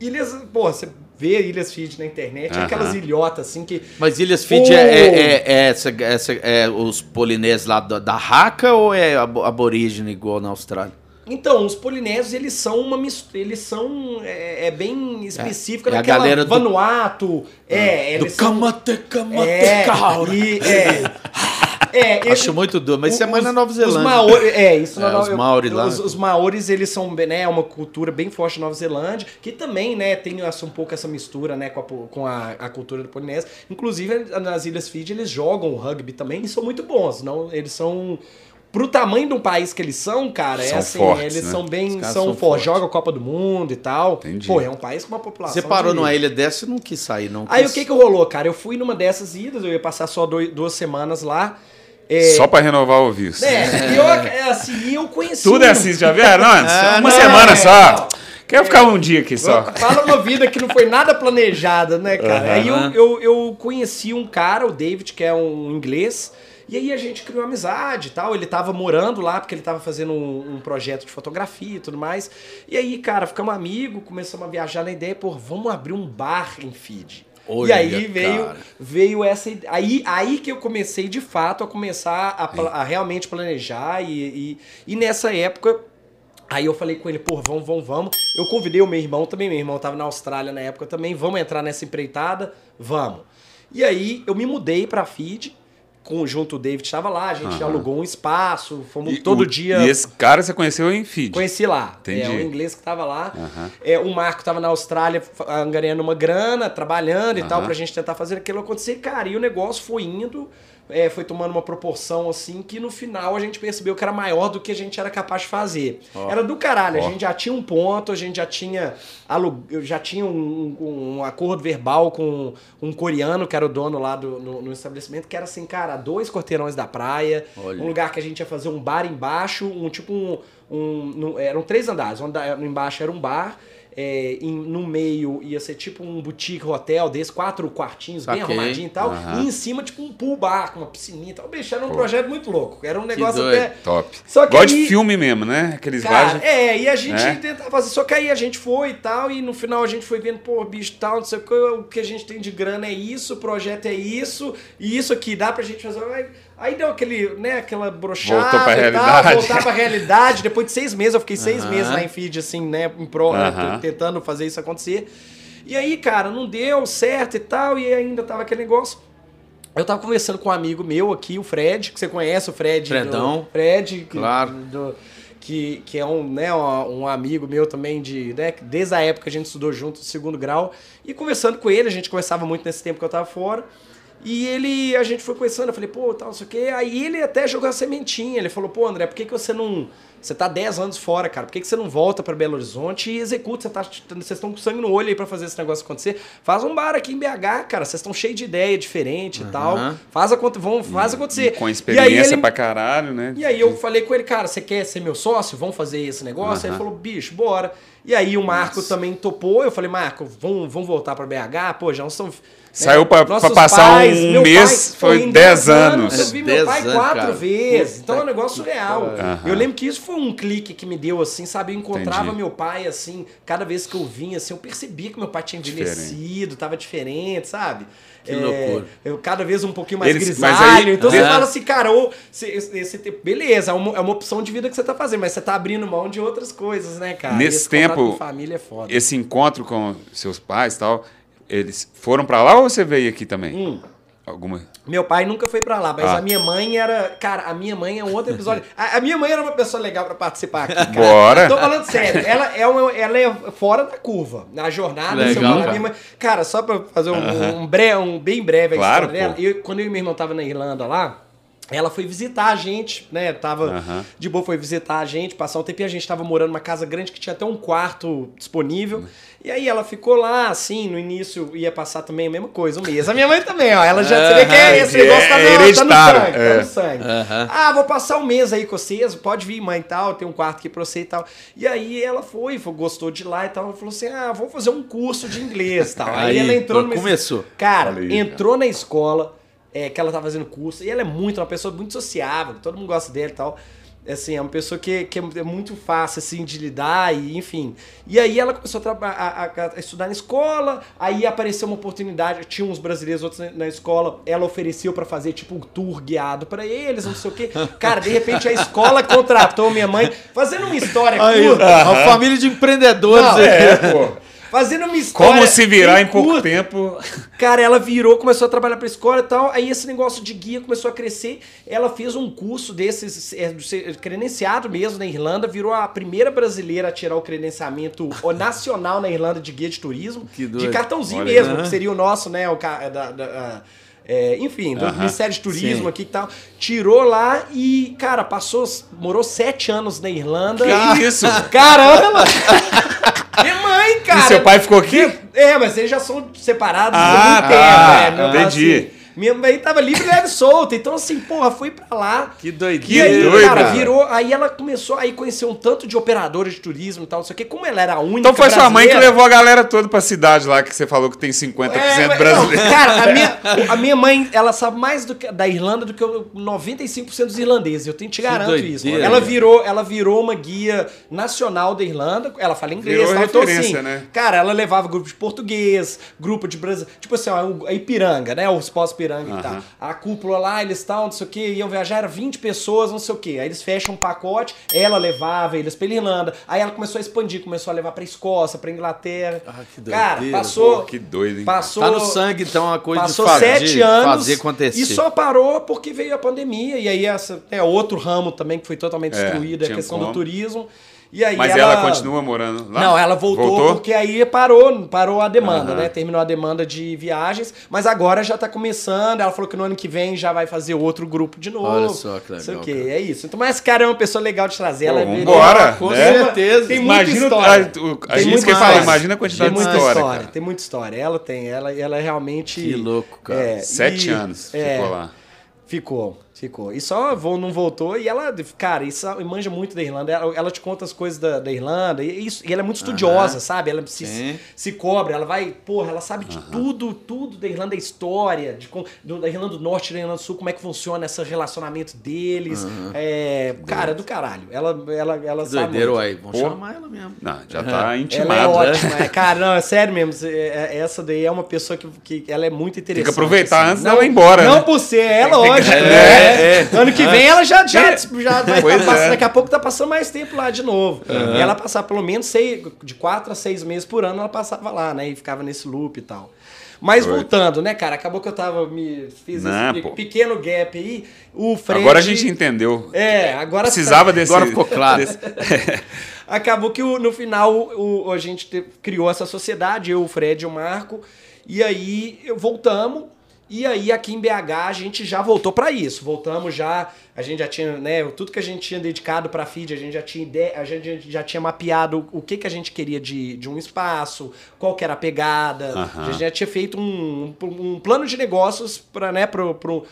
Ilhas, pô, você vê Ilhas Fiji na internet, é Aham. aquelas ilhotas assim que Mas Ilhas Fiji é, é, é- é essa, essa- é os polinésios lá da, da Raca ou é abo- aborígene igual na Austrália? Então, os polinésios, eles são uma mistura, eles são é, é bem específica É a daquela galera do- Vanuatu, é, eles são Kamate, Kamate, é, e, é, é, Acho muito doido, mas isso é mais os- na Nova Os Zelândia. Maori, é, isso É, na Nova- os Maori lá. Os, os Maoris, eles são, né, uma cultura bem forte na Nova Zelândia, que também, né, tem essa, um pouco essa mistura, né, com a, com a, a cultura da Polinésia. Inclusive, nas Ilhas Fiji, eles jogam rugby também e são muito bons, não, eles são... Pro tamanho do país que eles são, cara, é São assim, fortes, eles né? são bem, Os são, são fortes, jogam a Copa do Mundo e tal. Entendi. Pô, é um país com uma população Você parou numa ilha dessa e não quis sair, não Aí quis. o que que rolou, cara? Eu fui numa dessas idas, eu ia passar só dois- duas semanas lá. É, Só pra renovar o visto. é, e eu, é assim, e eu conheci. Tudo é assim, já vieram antes? Ah, uma não, semana é, só. não. Quero ficar um dia aqui só. Fala uma vida que não foi nada planejada, né, cara? Aí eu, eu, eu conheci um cara, o David, que é um inglês, e aí a gente criou amizade e tal. Ele tava morando lá, porque ele tava fazendo um, um projeto de fotografia e tudo mais. E aí, cara, ficamos amigos, começamos a viajar na ideia, pô, vamos abrir um bar em Feed. E Olha, aí veio, cara. veio essa aí aí que eu comecei de fato a começar a, a realmente planejar e, e, e nessa época Aí eu falei com ele, pô, vamos, vamos, vamos. Eu convidei o meu irmão também, meu irmão tava na Austrália na época também, vamos entrar nessa empreitada? Vamos. E aí eu me mudei pra Feed, com, junto o David estava lá, a gente Aham. alugou um espaço, fomos E todo o- dia. E esse cara você conheceu em feed. Conheci lá. Entendi. É, o inglês que tava lá. Aham. É, o Marco tava na Austrália angariando uma grana, trabalhando e tal, Aham. pra gente tentar fazer aquilo acontecer. Cara, e o negócio foi indo, é, foi tomando uma proporção assim, que no final a gente percebeu que era maior do que a gente era capaz de fazer. Era do caralho, Ó. a gente já tinha um ponto, a gente já tinha, já tinha um, um- um acordo verbal com um coreano, que era o dono lá do, no, no estabelecimento, que era assim, cara, dois quarteirões da praia, Olha. um lugar que a gente ia fazer um bar embaixo, um tipo um. um- no- eram três andares. Um andar, embaixo era um bar. É, em- no meio ia ser tipo um boutique hotel desse, quatro quartinhos bem Saquei. arrumadinho e tal. Aham. E em cima, tipo, um pool bar com uma piscininha e tal. Bicho, era um Pô. projeto muito louco. Era um negócio até. Top. Só que Igual aí- de filme mesmo, né? Aqueles Cara, bares. é, e a gente É? tentava fazer, só que aí a gente foi e tal, e no final a gente foi vendo, pô, bicho, tal, não sei o que, o que a gente tem de grana é isso, o projeto é isso, e isso aqui dá pra gente fazer. Aí, deu aquele, né, aquela brochada Voltou pra e tal, realidade. voltar pra realidade. Depois de seis meses, eu fiquei seis meses lá em feed, assim, né, em pro, Aham. tentando fazer isso acontecer. E aí, cara, não deu certo e tal, e ainda tava aquele negócio. Eu tava conversando com um amigo meu aqui, o Fred, que você conhece o Fred. Fredão. do- Fred, que- Claro. do- que, que é um, né, um, um amigo meu também de, né, desde a época a gente estudou junto, segundo grau, e conversando com ele, a gente conversava muito nesse tempo que eu tava fora, e ele, a gente foi conversando, eu falei, pô, tal, não sei o quê, aí ele até jogou a sementinha, ele falou, pô, André, por que, que você não, Você tá 10 anos fora, cara. Por que, que você não volta pra Belo Horizonte e executa? Você tá, vocês estão com sangue no olho aí pra fazer esse negócio acontecer. Faz um bar aqui em BH, cara. Vocês estão cheios de ideia diferente e tal. Faz, aconte- vão, faz acontecer. Com E aí experiência ele- pra caralho, né? e aí eu falei com ele, cara, você quer ser meu sócio? Vamos fazer esse negócio? Aí ele falou, bicho, bora. E aí o Marco Nossa. também topou. Eu falei, Marco, vamos, vamos voltar pra BH? Pô, já nós estamos... Saiu pra passar um meu mês, foi em 10 anos. Eu vi 10 meu pai anos, quatro cara. vezes. Então é um negócio real. Aham. Eu lembro que isso foi um clique que me deu, assim, sabe? Eu encontrava Entendi. meu pai, assim, cada vez que eu vinha, assim, eu percebia que meu pai tinha envelhecido, tava diferente, sabe? Que loucura. Eu cada vez um pouquinho mais Eles- grisalho. aí- então você É. fala assim, cara, ou você, beleza, é uma, é uma opção de vida que você tá fazendo, mas você tá abrindo mão de outras coisas, né, cara? Nesse tempo, é foda. Esse encontro com seus pais e tal, eles foram pra lá ou você veio aqui também? Hum. Alguma. Meu pai nunca foi pra lá, mas Ah. a minha mãe era. Cara, a minha mãe é um outro episódio. A, a minha mãe era uma pessoa legal pra participar aqui. Cara. Bora. Tô falando sério. Ela é, uma- ela é fora da curva. Na jornada, Legal, eu falar, cara. a minha mãe. Cara, só pra fazer um, um, bre, um bem breve a Claro, história dela. Eu, quando eu e meu irmão tava na Irlanda lá. Ela foi visitar a gente, né? Tava Aham. de boa, foi visitar a gente, passar um tempinho. A gente tava morando numa casa grande que tinha até um quarto disponível. E aí ela ficou lá, assim, no início ia passar também a mesma coisa, um mês. A minha mãe também, ó. Ela já, você vê que é, esse negócio tá no, é tá no sangue, tá é. no sangue. Aham. Ah, vou passar um mês aí com vocês, pode vir, mãe e tal, tem um quarto aqui pra você e tal. E aí ela foi, gostou de lá e tal, ela falou assim, ah, vou fazer um curso de inglês e tal. Aí, Aí, ela entrou numa... começou. Cara, aí, entrou na escola, é, que ela tá fazendo curso, e ela é muito, uma pessoa muito sociável, todo mundo gosta dela e tal. Assim, é uma pessoa que, que é muito fácil, assim, de lidar e, enfim. E aí ela começou a, a- a- estudar na escola, aí apareceu uma oportunidade, tinha uns brasileiros, outros na, na escola, ela ofereceu pra fazer, tipo, um tour guiado pra eles, não sei o quê. Cara, de repente a escola contratou minha mãe, fazendo uma história Aí, curta. a família de empreendedores Não, aí. É, pô. Fazendo uma história. Como se virar em pouco curta. tempo. Cara, ela virou, começou a trabalhar pra escola e tal. Aí esse negócio de guia começou a crescer. Ela fez um curso desses, é, de credenciado mesmo na Irlanda, virou a primeira brasileira a tirar o credenciamento o nacional na Irlanda de guia de turismo. Que de doido. cartãozinho Olha, mesmo, né? que seria o nosso, né? O, ca- da, da- é, enfim, do Aham. Ministério de Turismo Sim. aqui e tal. Tirou lá e, cara, passou, morou sete anos na Irlanda. Que isso? Caramba! Minha mãe, cara! E seu pai ficou aqui? É, mas eles já são separados Ah, há muito tá. tempo, né? Meu, Entendi. assim, minha mãe tava livre, leve e solta. Então, assim, porra, fui pra lá. Que E doideira. aí, doido, cara, cara. virou. Aí ela começou a conhecer um tanto de operadores de turismo e tal, não sei o quê. Como ela era a única. Então foi sua mãe que brasileira- levou a galera toda pra cidade lá, que você falou que tem 50% É, brasileiro. não, cara, a minha, a minha mãe, ela sabe mais do que, da Irlanda do que o 95% dos irlandeses. Eu tenho, te garanto isso. Ela virou, ela virou uma guia nacional da Irlanda. Ela fala inglês, Virou tal, então, referência, assim, né? Cara, ela levava grupo de português, grupo de brasileiro. Tipo assim, ó, a Ipiranga, né? Os pós-Piranga e tal. Aham. A cúpula lá, eles tal, não sei o que, iam viajar, era 20 pessoas, não sei o que. Aí eles fecham um pacote, ela levava eles pra Irlanda. Aí ela começou a expandir, começou a levar pra Escócia, pra Inglaterra. Ah, que Cara, doideira, passou. Pô, que doido, hein? Passou. Tá no sangue, então, uma coisa Passou de fazer, sete anos fazer acontecer. e só parou porque veio a pandemia. E aí essa é outro ramo também que foi totalmente É, destruído, é a questão como. do turismo. E aí Mas ela... continua morando lá? Não, ela voltou, porque aí parou, parou a demanda, Aham. né? Terminou a demanda de viagens, mas agora já tá começando. Ela falou que no ano que vem já vai fazer outro grupo de novo. Olha só que Não sei o legal, quê, cara. é isso. Então, mas cara é uma pessoa legal de trazer. Pô, ela é vambora, Com né? certeza. Tem muita Imagina história. a, a, a Tem gente que fala, imagina a quantidade Tem de muita história, história, cara. tem muita história. Ela tem, ela, ela é realmente. Que louco, cara. É, Sete e- anos é, ficou lá. Ficou, ficou. E só vou, não voltou. E ela, cara, isso ela manja muito da Irlanda. Ela, ela te conta as coisas da, da Irlanda. E, isso, e ela é muito estudiosa, sabe? Ela se, Sim. se cobra. Ela vai, porra, ela sabe de tudo, tudo da Irlanda, da história, de, do- da Irlanda do Norte e da Irlanda do Sul, como é que funciona esse relacionamento deles. É, cara, do caralho. Ela, ela, ela Que sabe. uai. Vamos Pô. chamar ela mesmo. Não, já tá Ela intimado. é né? ótima. é, Cara, não, é sério mesmo. é- é- Essa daí é uma pessoa que, que ela é muito interessante. Tem que aproveitar assim. antes dela ir embora, Não né? por ser, é lógico. É, né? é. Ano que vem ela já, já, já vai Pois tá passando, é. daqui a pouco tá passando mais tempo lá de novo. E ela passava pelo menos seis, de quatro a seis meses por ano, ela passava lá, né? E ficava nesse loop e tal. Mas voltando, né, cara? Acabou que eu tava. Me fiz Não, esse pô. pequeno gap aí. O Fred. Agora a gente entendeu. É, agora Precisava desse... Agora ficou claro. desse- Acabou que o- no final o, o- a gente te- criou essa sociedade, eu, o Fred e o Marco. E aí voltamos. E aí aqui em BH a gente já voltou para isso. Voltamos já, a gente já tinha, né, tudo que a gente tinha dedicado para feed, a gente já tinha ideia, a gente já tinha mapeado o que que a gente queria de, de um espaço, qual que era a pegada. A gente já tinha feito um, um plano de negócios para, né, pro, pro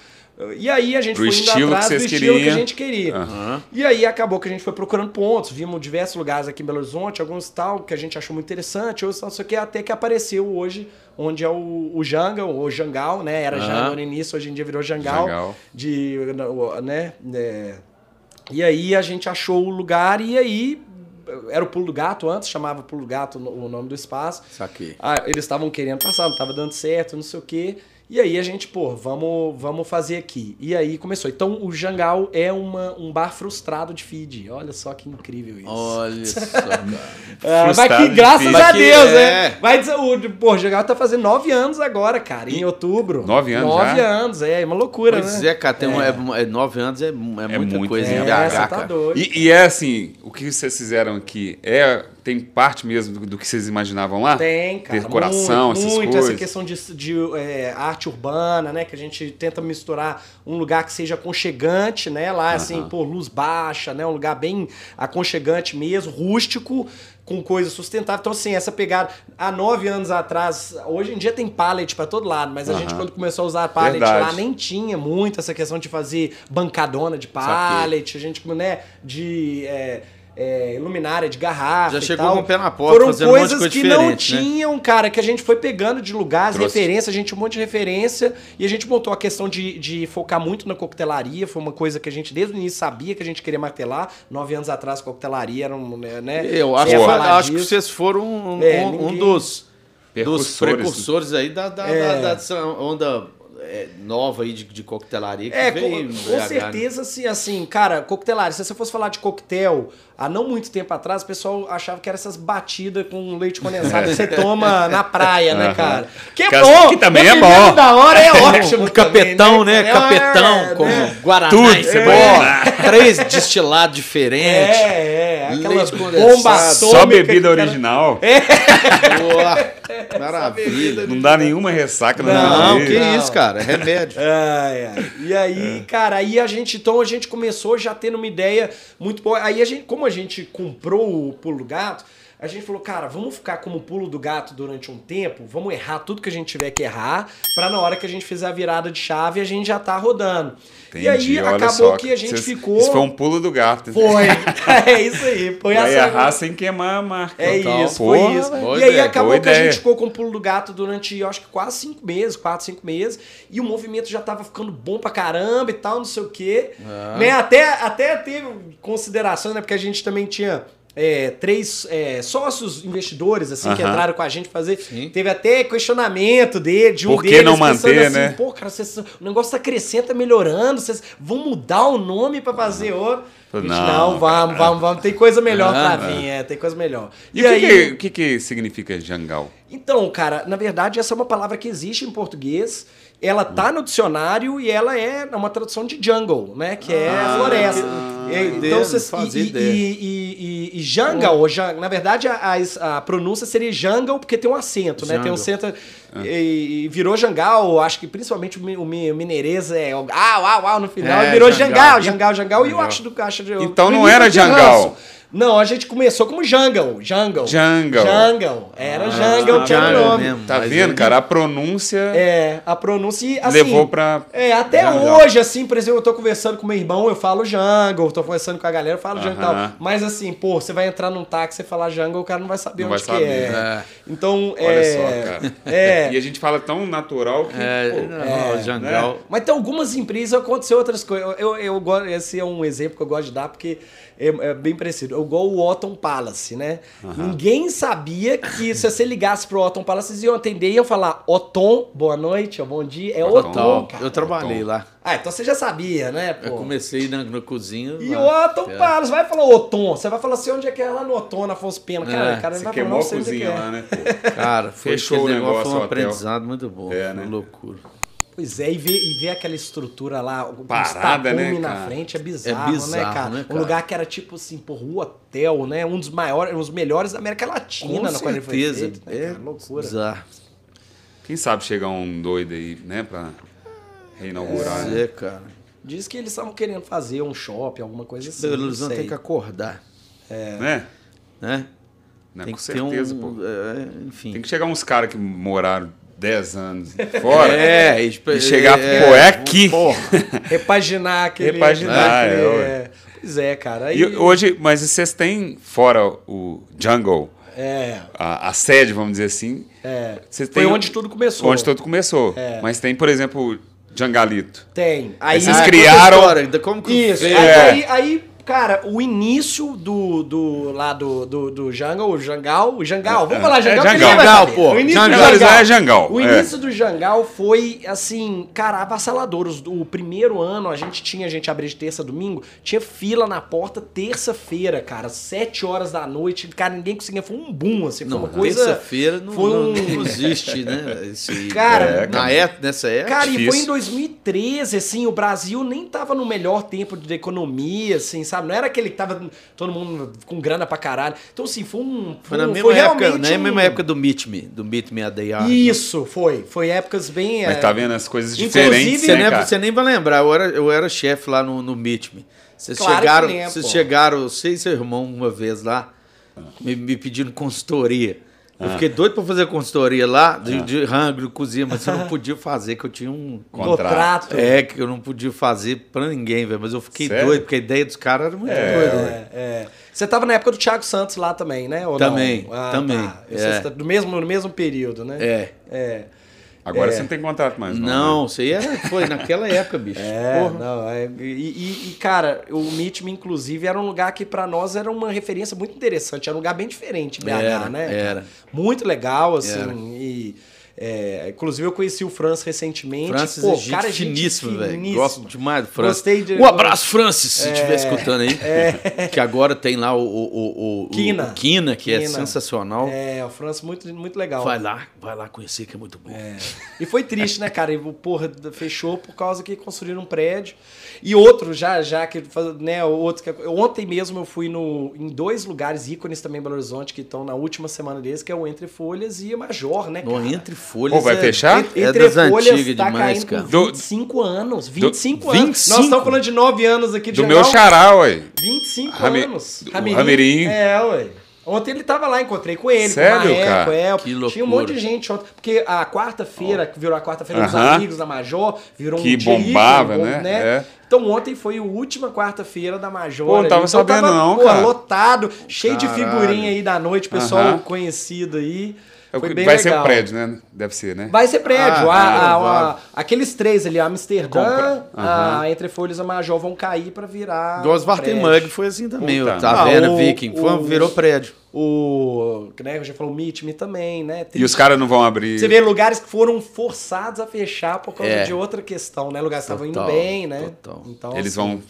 e aí a gente Pro foi indo estilo que atrás do vocês estilo que a queriam. gente queria. Aham. E aí acabou que a gente foi procurando pontos, vimos diversos lugares aqui em Belo Horizonte, alguns tal que a gente achou muito interessante, outros não sei o que, até que apareceu hoje, onde é o, o Jangal, ou Jangal, né? Era Aham. Jangal no início, hoje em dia virou Jangal. Jangal. De, né? é, e aí a gente achou o lugar e aí era o Pulo do Gato antes, chamava Pulo do Gato o nome do espaço. Saquei. Ah, eles estavam querendo passar, não tava dando certo, não sei o quê. E aí a gente, pô, vamos, vamos fazer aqui. E aí começou. Então o Jangal é uma, um bar frustrado de feed. Olha só que incrível isso. Olha só, cara. Ah, mas que graças a Mas Deus, é. né? Vai dizer, o, pô, o Jangal tá fazendo nove anos agora, cara, em outubro. Nove anos Nove já? anos, é, é uma loucura, Pois né? é, cara, tem um, é, é nove anos é, é muita muito coisa em É, BH, você tá cara. doido. E, e é assim, o que vocês fizeram aqui é tem parte mesmo do, do que vocês imaginavam lá? Tem, cara. Decoração, muito, essas muito coisas. essa questão de, de, é, arte urbana, né? Que a gente tenta misturar um lugar que seja aconchegante, né? Lá, assim, Aham. pô, luz baixa, né? Um lugar bem aconchegante mesmo, rústico, com coisa sustentável. Então, assim, essa pegada. Há nove anos atrás, hoje em dia tem pallet pra todo lado, mas a gente, quando começou a usar pallet Verdade. lá, nem tinha muito essa questão de fazer bancadona de pallet, a gente, né? De. é, é, luminária de garrafa. Já e chegou tal. com o pé na porta, Foram fazendo um monte de coisas coisa que não né? tinham, cara, que a gente foi pegando de lugares, Trouxe. referência, a gente um monte de referência, e a gente montou a questão de, de focar muito na coquetelaria, foi uma coisa que a gente desde o início sabia que a gente queria martelar. Nove anos atrás, coquetelaria era um, né, né? Eu acho, que- falar acho que vocês foram um, É, um- um ninguém- dos, dos precursores aí da, da, É. da- dessa onda é, nova aí de, de coquetelaria que É, veio com, com né? certeza, assim, assim, cara, coquetelaria, se você fosse falar de coquetel, há não muito tempo atrás, o pessoal achava que era essas batidas com leite condensado que você toma na praia, né, cara? Que é Que as- bom! que também é bom. da hora é ótimo. Um capetão, também, né? cara? Capetão, É, com né? Guaraná Tudo, você Cipó, três destilados diferentes. É, é, aquela Leite bomba condensado. Só bebida o original. Boa, maravilha. Não dá nenhuma ressaca Não, dia. que Não. isso, cara, é remédio. Ai, ai. E aí, cara, aí a gente, então a gente começou já tendo uma ideia muito boa. Aí a gente, como a gente comprou o pulo do gato, a gente falou, cara, vamos ficar como pulo do gato durante um tempo, vamos errar tudo que a gente tiver que errar, pra na hora que a gente fizer a virada de chave a gente já tá rodando. Entendi, e aí acabou só, que a gente ficou. Isso foi um pulo do gato. Foi. é isso aí. Foi Vai essa. errar sem queimar a marca. É Total. isso, foi Porra, isso. boa E aí ideia, acabou que a gente ficou com o pulo do gato durante, acho que quase cinco meses, quatro, cinco meses, e o movimento já tava ficando bom pra caramba e tal, não sei o quê. Ah. Né? Até, até teve considerações, né? Porque a gente também tinha. É, três é, sócios investidores assim que Aham. entraram com a gente fazer Sim. teve até questionamento dele de um Por que deles não pensando manter, assim, né? pô cara vocês- o negócio tá crescendo tá melhorando vocês vão mudar o nome pra fazer outro gente, Não, não, vamos, vamos, vamos. Tem coisa melhor Ah, pra vir, é, tem coisa melhor. E, o que, que, o que que significa jangal? Então, cara, na verdade, essa é uma palavra que existe em português. Ela tá no dicionário e ela é uma tradução de jungle, né? Que é Ah, floresta. que- doideira, então, você, não fazia e, e, e, e, jungle, ou jun- na verdade, a, a- pronúncia seria jungle porque tem um acento, né? Tem um Jungle. acento. E, e virou jangal, acho que principalmente o, o mineirês é o au, au, au no final, É, virou jangal. jangal, jangal. E eu acho do caixa de. Então não era jangal. ranço. Não, a gente começou como jungle, jungle. Jungle. Jungle. Era Ah, jungle, tinha jungle nome. mesmo. Tá vendo, ele- cara? A pronúncia É, a pronúncia e, assim, levou pra. É, até Jungle. hoje, assim, por exemplo, eu tô conversando com meu irmão, eu falo jungle, tô conversando com a galera, eu falo jungle e tal. Aham. Mas assim, pô, você vai entrar num táxi e falar jungle, o cara não vai saber Não onde vai que saber, é. né? Então, Olha é. só, cara. É. E a gente fala tão natural que. É, pô, não, é, Jangal. Mas tem algumas empresas aconteceu outras coisas. Eu, eu, eu esse é um exemplo que eu gosto de dar porque é, é bem parecido. Eu igual o Otton Palace, né? Ninguém sabia que se você ligasse pro Otton Palace, eles iam atender e iam falar Otton, boa noite, ou bom dia. É Otton. Otton, cara. Eu trabalhei lá. Ah, então você já sabia, né, pô? Eu comecei na, na cozinha. E o. Otton É. Palace, vai falar Oton. Você vai falar assim, onde é que é lá no Oton, na Afonso Pena. Cara, É, o cara Você vai falar, queimou não a sei onde é que cozinha é. lá, né? pô? Cara, Fechou o negócio, negócio, foi um hotel. aprendizado muito bom. É, É, né? loucura. Pois é, e ver, e ver aquela estrutura lá, com os Parada, né, na cara? frente é bizarro, É né, bizarro, cara? né, Um cara? lugar que era tipo assim, porra, um hotel, né? Um dos maiores, um dos melhores da América Latina, Com na qual ele foi certeza. feito. né, É cara? loucura. bizarro. Quem sabe chegar um doido aí, né, pra reinaugurar, Pois né? é, cara. Diz que eles estavam querendo fazer um shopping, alguma coisa assim. Belo não Horizonte sei. tem que acordar, Né? né? Né, tem com que certeza, ter um... pô. é, enfim. Tem que chegar uns caras que moraram 10 anos fora É, e chegar, pô, é aqui. Repaginar aquele... Repaginar, aquele- é, é. Pois é, cara. Aí, E hoje, mas vocês têm, fora o Jungle, É, a, a sede, vamos dizer assim, é. vocês Foi onde tudo começou. onde tudo começou. É. Mas tem, por exemplo, Jangalito. Tem. Aí Aí, vocês Ah, criaram- como que Isso. Aí, É. aí, aí, cara, o início do, do lá do, do, do Jungle, o Jangal, o Jangal, vamos falar É, Jangal, Jangal. ninguém vai Jangal, saber. pô. O início Jangal, do Jangal. é Jangal, O é. início do Jangal foi, assim, cara, avassalador. Os- O primeiro ano a gente tinha, a gente abria de terça a domingo, tinha fila na porta terça-feira, cara, sete horas da noite, cara, ninguém conseguia, foi um boom, assim, foi Não, uma coisa... terça-feira não, foi não- um- não existe, né? Esse, Cara, é, na época, nessa época. Cara, e foi difícil. em 2013, assim, o Brasil nem tava no melhor tempo de economia, assim, sabe? Não era aquele que tava todo mundo com grana pra caralho. Então, assim, foi um. foi na um- mesma época, realmente na um- mesma época do Meet Me, do Meet Me a Day Out. Isso, foi. Foi épocas bem. Mas é, tá vendo as coisas Inclusive, diferentes, Você, né, nem, cara? você nem vai lembrar, eu era, eu era chefe lá no, no Meet Me. Vocês Claro chegaram, vocês chegaram, você e seu irmão, uma vez lá, me, me pedindo consultoria. Eu fiquei doido pra fazer consultoria lá, de, de rango, cozinha, mas eu não podia fazer, que eu tinha um. Contrato. É, que eu não podia fazer pra ninguém, velho. Mas eu fiquei Sério? doido, porque a ideia dos caras era muito É, doida, né? É, é. Você tava na época do Thiago Santos lá também, né? Ou Também, não? Ah, também, tá. é. Você tá do, mesmo, no mesmo período, né? É. É. Agora É. você não tem contrato mais, não. Não, né? isso aí era, foi naquela época, bicho. É, Porra. não, é, e, e- cara, o Meet Me, inclusive, era um lugar que pra nós era uma referência muito interessante. Era um lugar bem diferente, BH, Era, né? era. Muito legal, assim. Era. E, é, inclusive, eu conheci o Francis recentemente. Francis Pô, é gente cara, finíssimo, velho. Gosto demais do Francis. Gostei de- Um abraço, Francis, se É, estiver escutando aí. Que agora tem lá o, o, o, Quina. o Quina, que é sensacional. É, o Francis muito, muito legal. Vai lá, vai lá conhecer, que é muito bom. E foi triste, né, cara? E, porra, fechou por causa que construíram um prédio. E outro, já, já que, né, outro que, ontem mesmo eu fui no, em dois lugares ícones também em Belo Horizonte que estão na última semana deles, que é o Entre Folhas e a Major, né, No cara? Entre Folhas. Pô, vai é- fechar? Entre, É das Folhas antigas tá demais, caindo cara. com Do- 25 anos. 25 anos. 25? Nós estamos falando de 9 anos aqui de Do meu xará, ué. 25 Rami- anos. o Ramirinho. É, ué. Ontem ele tava lá, encontrei com ele, Sério, com o Marreco, é. Que Tinha um loucura. monte de gente ontem. Porque a quarta-feira, que virou a quarta-feira dos Aham. amigos da Major, virou Que um dia bombava, ícone, né? bom, É. Então ontem foi a última quarta-feira da Major. Pô, não ali. tava então sabendo tava, não, pô, cara. lotado, cheio de Caralho. figurinha aí da noite, pessoal Aham. conhecido aí. É Foi bem vai ser legal. um prédio, né? Deve ser, né? Vai ser prédio. Ah, A- a- provável. a- aqueles três ali, a Amsterdã, Compra. a Entre Folhas e a Major vão cair pra virar. Igual os Vartem prédio. Mug foi assim também. Puta. O Taverna Ah, o- Viking. Foi, o- virou prédio. O. Né, já falou Meet Me também, né? E Triste. os caras não vão abrir. Você vê lugares que foram forçados a fechar por causa É. de outra questão, né? Lugares que estavam indo bem, né? total. Então, Eles assim, vão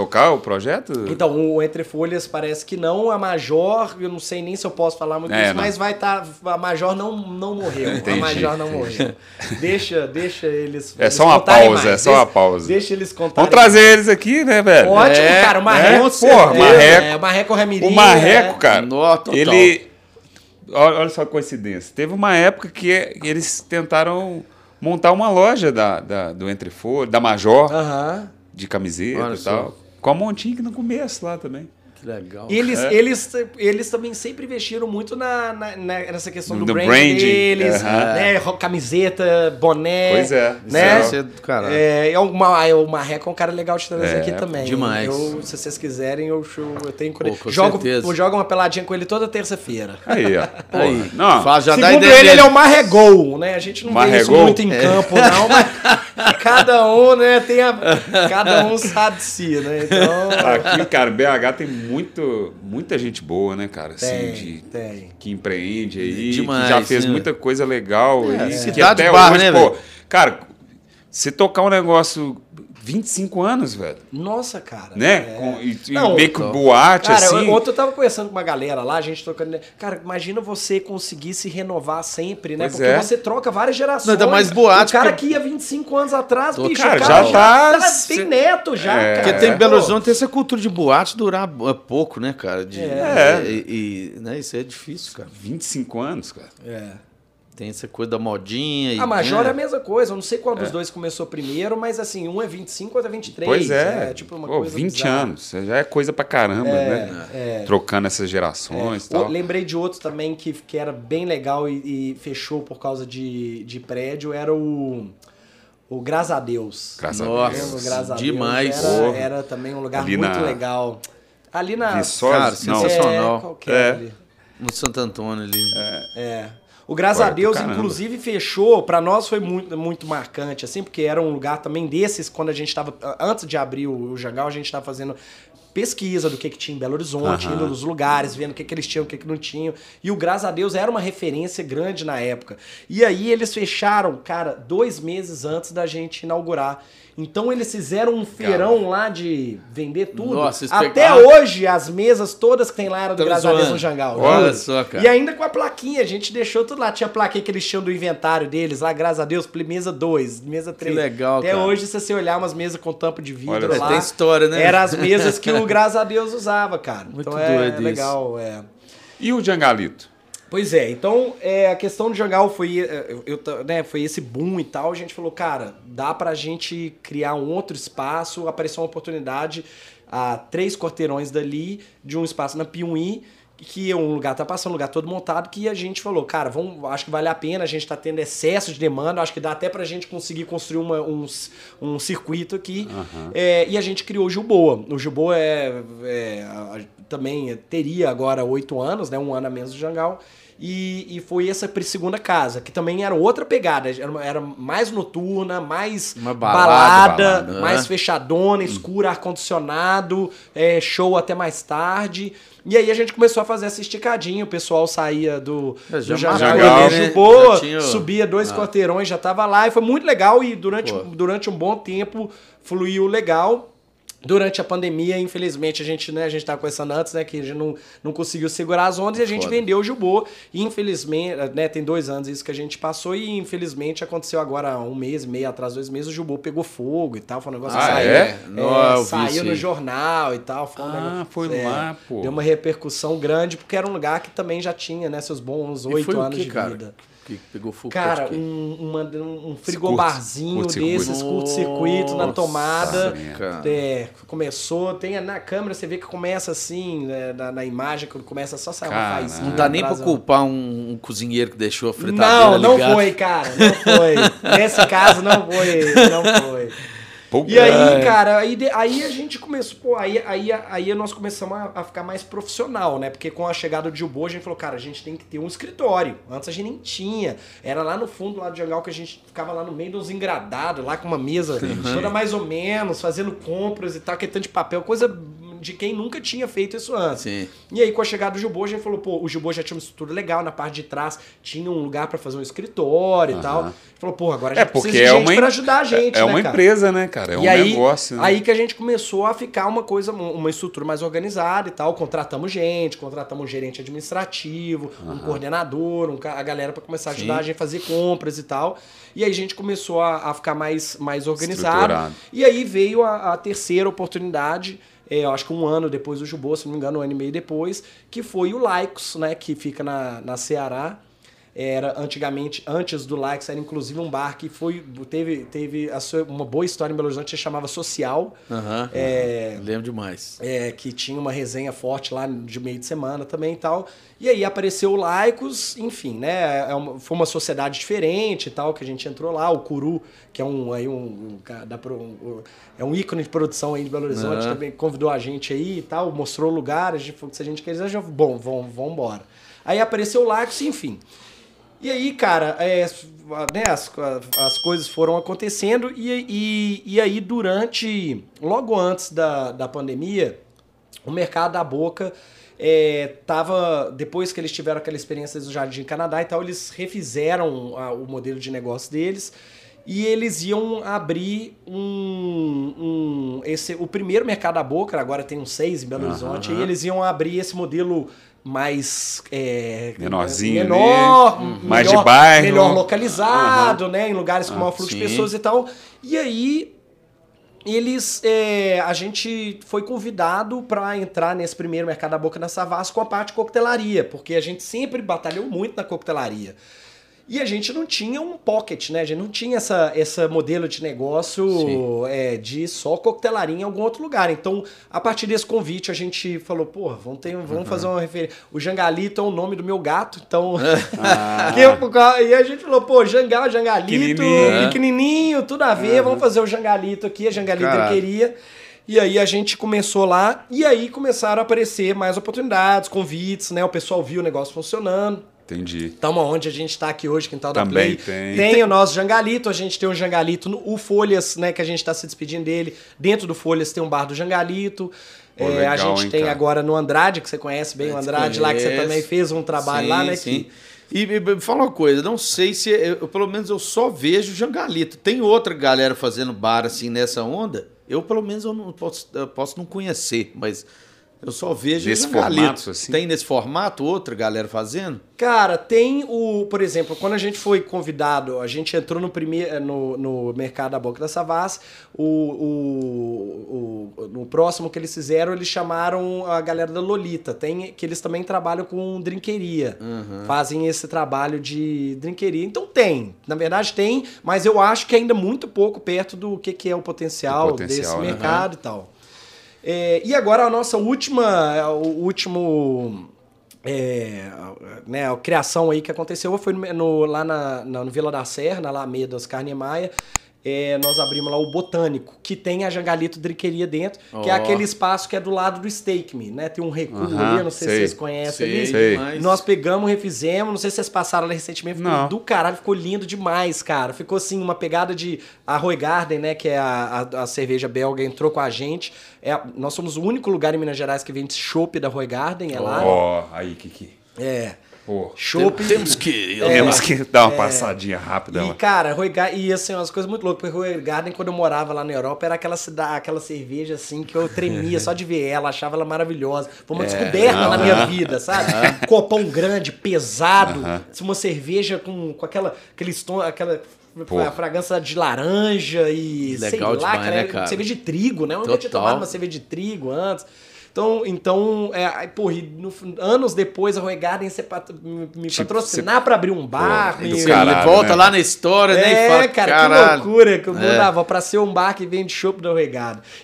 tocar o projeto? Então, o Entre Folhas parece que não. A Major, eu não sei nem se eu posso falar muito É, disso, não. mas vai estar. a Major não, não morreu. Entendi, a Major não morreu. Deixa, deixa eles. É eles só uma pausa, mais. é só Deixa- uma pausa. Deixa eles contarem. Vamos trazer eles aqui, né, velho? Ótimo, É, cara. O é, Marreco. porra, é, Marreco. É, o Marreco Ramirinho. O Marreco, é. cara, Nó, total. ele. Olha, só a coincidência. Teve uma época que eles tentaram montar uma loja da, da- do Entre Folha, da Major, Aham. de camiseta Olha e só. tal. Com a Montinha no começo lá também. Que legal. Eles, É. eles, eles também sempre investiram muito na, na- na- nessa questão do, Do brand branding, deles, né? Camiseta, boné. Pois é, Né? Isso é do caralho. É, é uma, é, o Marreco é um cara legal de trazer É, aqui também. demais. Eu, se vocês quiserem, eu, eu, tenho Pô, com jogo, certeza. eu jogo uma peladinha com ele toda terça-feira. Aí, ó. Aí, Não, faz, já dá Segundo ideia ele, ele é dele. o Marregol, né? A gente não vê isso Marregol? muito em campo, não, mas cada um, né, tem a, cada um sabe de si, né? Então, Aqui, cara, BH tem muito, muita gente boa, né, cara? Assim, tem, de, tem. que empreende aí, Demais, que já fez né? muita coisa legal. É, aí, que cidade até bar, hoje, né, pô, cara, você tocar um negócio 25 anos, velho, Nossa, cara. né? é. Com, e, e Não, meio que boate, Cara, assim. eu- ontem eu tava conversando com uma galera lá, a gente trocando. ideia. Cara, imagina você conseguir se renovar sempre, né? Pois Porque é. você troca várias gerações. Não, ainda mais boate, O cara porque- que ia 25 anos atrás, Tô- bicho, cara, o já tá- Tem neto já, É. cara. Porque tem Belo Horizonte tem essa cultura de boate durar é, pouco, né, cara? De, É. E, e, né, isso é difícil, cara. 25 anos, cara. É. tem essa coisa da modinha. e- A Major né? é a mesma coisa. Eu não sei qual dos dois começou primeiro, mas assim, um é 25, outro é 23. Pois é, tipo uma Pô, coisa 20 bizarra. anos, já é coisa pra caramba, né? é. Trocando essas gerações e O- tal. Lembrei de outro também que, que era bem legal e, e fechou por causa de, de prédio, era o, o Graças a Deus. Graças Nossa, a Deus. Graças a demais. Deus? Era, era também um lugar Ali muito na- legal. Ali na... Viçosa? Cara, sensacional. É, é É. ali? No Santo Antônio ali. É. O Graças a Deus, inclusive, fechou. Pra nós foi muito, muito marcante, assim, porque era um lugar também desses, quando a gente tava. Antes de abrir o, o Jangal, a gente tava fazendo pesquisa do que, que tinha em Belo Horizonte, Aham. indo nos lugares, vendo o que, que eles tinham, o que, que não tinham. E o Graças a Deus era uma referência grande na época. E aí eles fecharam, cara, dois meses antes da gente inaugurar. Então eles fizeram um feirão lá de vender tudo. Nossa, Até espetacular. hoje, as mesas todas que tem lá eram do Graças a Deus no Jangal. Olha juro. só, cara. E ainda com a plaquinha, a gente deixou tudo lá. Tinha a plaquinha que eles tinham do inventário deles, lá, graças a Deus, mesa 2, mesa 3. legal, Até cara. hoje, se você olhar umas mesas com tampa de vidro Olha lá, Tem história, né? eram as mesas que o Graças a Deus usava, cara. Muito então é, doido isso. legal, é. E o Jangalito? Pois é, então é, a questão do Jangal foi, é, eu, eu né, foi esse boom e tal. A gente falou, cara, dá pra gente criar um outro espaço. Apareceu uma oportunidade a três quarteirões dali de um espaço na Piuí, que um lugar tá passando, um lugar todo montado, que a gente falou, cara, vamos, acho que vale a pena, a gente tá tendo excesso de demanda, acho que dá até pra gente conseguir construir uma- um, um circuito aqui. É, e a gente criou o Gilboa. O Gilboa é, é, a- a- também teria agora oito anos, né, um ano a menos do Jangal. E, e foi essa segunda casa, que também era outra pegada. Era, era mais noturna, mais balada, balada, balada, né? mais fechadona, escura, ar-condicionado, é, show até mais tarde. E aí a gente começou a fazer essa esticadinha, o pessoal saía do, É, do Jangal, Jangal, ia né? boa, tinha- subia dois Ah. quarteirões, já tava lá, e foi muito legal, e durante, Pô. durante um bom tempo fluiu legal. Durante a pandemia, infelizmente, a gente, né, a gente tava conversando antes, né, que a gente não, não conseguiu segurar as ondas e a gente Foda. vendeu o Jubô. E infelizmente, né, tem dois anos isso que a gente passou e infelizmente aconteceu agora um mês, meio atrás, dois meses, o Jubô pegou fogo e tal. Foi um negócio que Ah, saiu, é? Vi saiu isso no jornal e tal. Foi um Ah, negócio- foi é, lá, pô. Deu uma repercussão grande, porque era um lugar que também já tinha, né, seus bons oito anos que, de cara? vida. Que pegou fogo. Cara, um, uma- um frigobarzinho curto-circuito. desses, curto-circuito na tomada. É, começou, tem na câmera, você vê que começa assim, né, na, na imagem, quando começa só sair uma faísca. Não dá nem pra culpar um, um cozinheiro que deixou a Não, fritadeira não ligada. foi, cara. Não foi. Nesse caso, não foi. Não foi. Pô, E aí, Ai. cara, aí, aí a gente começou, pô, aí, aí, aí nós começamos a, a ficar mais profissional, né? Porque com a chegada do Gilbo, a gente falou, cara, a gente tem que ter um escritório. Antes a gente nem tinha. Era lá no fundo, lá do Jangal, que a gente ficava lá no meio dos engradados, lá com uma mesa toda mais ou menos, fazendo compras e tal, aquele tanto de papel, coisa de quem nunca tinha feito isso antes. Sim. E aí, com a chegada do Gilbo, a gente falou, pô, o Gilbo já tinha uma estrutura legal, na parte de trás tinha um lugar pra fazer um escritório e tal. Falou, pô, agora a É gente porque precisa de é gente uma, pra ajudar a gente, é né, uma cara? empresa, né, cara? É um e aí, negócio. né? aí que a gente começou a ficar uma coisa, uma estrutura mais organizada e tal. Contratamos gente, contratamos um gerente administrativo, um coordenador, um a galera pra começar a ajudar Sim. a gente a fazer compras e tal. E aí a gente começou a, a ficar mais, mais organizado. E aí veio a, a terceira oportunidade. É, eu acho que um ano depois do Jubô, se não me engano, um ano e meio depois, que foi o Laicos, né? Que fica na, na Ceará. Era antigamente, antes do Likes, era inclusive um bar que foi, teve, teve sua- uma boa história em Belo Horizonte, se chamava Social. Aham. É, Lembro demais. é, que tinha uma resenha forte lá de meio de semana também e tal. E aí apareceu o Laicos, enfim, né? é uma- foi uma sociedade diferente e tal, que a gente entrou lá. O Curu, que é um, aí um, um um- é um ícone de produção aí de Belo Horizonte, Aham. também convidou a gente aí e tal, mostrou o lugar, a gente falou que se a gente quiser, já, bom, vamos, vamos embora. Aí apareceu o Laicos, enfim. E aí, cara, é, né, as, as coisas foram acontecendo e, e, e aí durante, logo antes da, da pandemia, o mercado da Boca é, tava, depois que eles tiveram aquela experiência do Jardim Canadá e tal, eles refizeram a- o modelo de negócio deles e eles iam abrir um, um- esse, o primeiro mercado da Boca, agora tem uns seis em Belo. Horizonte, e eles iam abrir esse modelo mais é, Menorzinho menor, melhor, mais de bairro. melhor localizado, né, em lugares com Ah, maior fluxo de pessoas e tal. E aí eles é, a gente foi convidado para entrar nesse primeiro mercado da boca na Savassi com a parte de coquetelaria, porque a gente sempre batalhou muito na coquetelaria. E a gente não tinha um pocket, né? A gente não tinha essa, essa modelo de negócio é, de só coquetelaria em algum outro lugar. Então, a partir desse convite, a gente falou, pô, vamos, ter, vamos fazer uma referência. O Jangalito é o nome do meu gato, então. Ah. eu- e a gente falou, pô, Jangal, Jangalito, Pequenininho. pequenininho, tudo a ver, vamos fazer o Jangalito aqui, a Jangalito Caraca. queria. E aí a gente começou lá, e aí começaram a aparecer mais oportunidades, convites, né? O pessoal viu o negócio funcionando. Entendi. Estamos onde a gente está aqui hoje, Quintal da Também Play. tem. o nosso Jangalito, a gente tem o Jangalito, no, o Folhas, né, que a gente está se despedindo dele. Dentro do Folhas tem um bar do Jangalito. Pô, É, legal, a gente hein, tem cara? agora no Andrade, que você conhece bem o Andrade, lá que você também fez um trabalho Sim, lá, né? Sim. que- E me me fala uma coisa, não sei se eu, eu- pelo menos eu só vejo Jangalito. Tem outra galera fazendo bar assim nessa onda? Eu pelo menos eu não posso, eu posso não conhecer, mas eu só vejo Nesse formato, assim? Tem nesse formato outra galera fazendo? Cara, tem o, por exemplo, quando a gente foi convidado, a gente entrou no primeiro no, no mercado da Boca da Savas, o, o, o- no próximo que eles fizeram, eles chamaram a galera da Lolita, tem que eles também trabalham com drinqueria, fazem esse trabalho de drinqueria. Então tem, na verdade tem, mas eu acho que ainda muito pouco perto do que, que é o potencial, Do potencial, desse né? mercado e tal. É, e agora a nossa última, o último é, né, a criação aí que aconteceu foi no, no- lá na, na- no Vila da Serra, na Alameda, os Carne Maia. É, nós abrimos lá o Botânico, que tem a Jangalito Drinqueria dentro, que é aquele espaço que é do lado do Steak Me, né? Tem um recuo Aham, ali, não sei sei. se vocês conhecem Sei, ali. Sei. Nós pegamos, refizemos, não sei se vocês passaram lá recentemente, ficou Não. do caralho, ficou lindo demais, cara. Ficou assim, uma pegada de a Roy Garden, né, que é a, a, a cerveja belga, entrou com a gente. É, nós somos o único lugar em Minas Gerais que vende chopp da Roy Garden, é lá. Ó, aí, Kiki. É. Pô, Chopp. Temos que. temos que dar uma passadinha rápida E, lá. cara, Roy Garden, e assim, umas coisas muito loucas, porque Roy Garden, quando eu morava lá na Europa, era aquela, cida- aquela cerveja assim que eu tremia só de ver ela, achava ela maravilhosa. Foi uma descoberta na minha vida, sabe? Copão grande, pesado, uma cerveja com, com aquela, aquele tom, aquela Porra. fragrância de laranja e sei Legal lá, demais, cara, né, cara? cerveja de trigo, né? Eu nunca tinha tomado uma cerveja de trigo antes. Então, então é, aí, porra, e no- anos depois a Roy Garden se pat- me, Tipo, patrocinar pra abrir um bar. Pô, do Você caralho, volta né? lá na história, né? é, e fala, cara, caralho. que loucura que eu É. dava pra ser um bar que vende chopp da.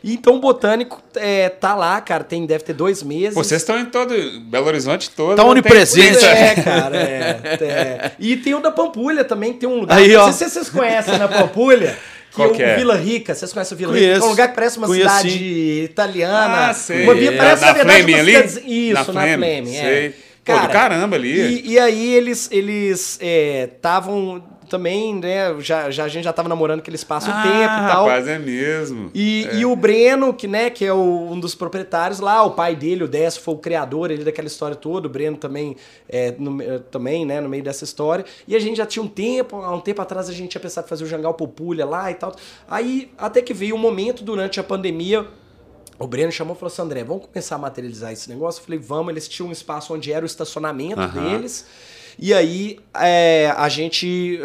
E então o Botânico é, tá lá, cara, tem, deve ter dois meses. Pô, vocês estão em todo. Belo Horizonte todo. Tá tem onipresente. polícia. É, cara, é, é. E tem o da Pampulha também, tem um lugar. Aí, não ó. sei se vocês conhecem na Pampulha. Qual é o que é? Vila Rica, vocês conhecem o Vila Conheço. Rica? É um lugar que parece uma cidade italiana. Ah, sei. Uma vila, É, parece, na na verdade, Fleme uma ali? cidade- Isso, Na na Fleme, Fleme, é. sei. Pô, do caramba ali. E, e aí eles eles estavam também, né? Já, já, a gente já tava namorando aquele espaço um ah, tempo e tal. rapaz, é mesmo. E, e o Breno, que, né, que é o- um dos proprietários lá, o pai dele, o Décio, foi o criador ele daquela história toda, o Breno também, é, no, também, né, no meio dessa história. E a gente já tinha um tempo, há um tempo atrás a gente tinha pensado em fazer o Jangal Populha lá e tal. Aí até que veio um momento durante a pandemia, o Breno chamou e falou assim, André, vamos começar a materializar esse negócio? Eu falei, vamos, eles tinham um espaço onde era o estacionamento deles. E aí é, a gente,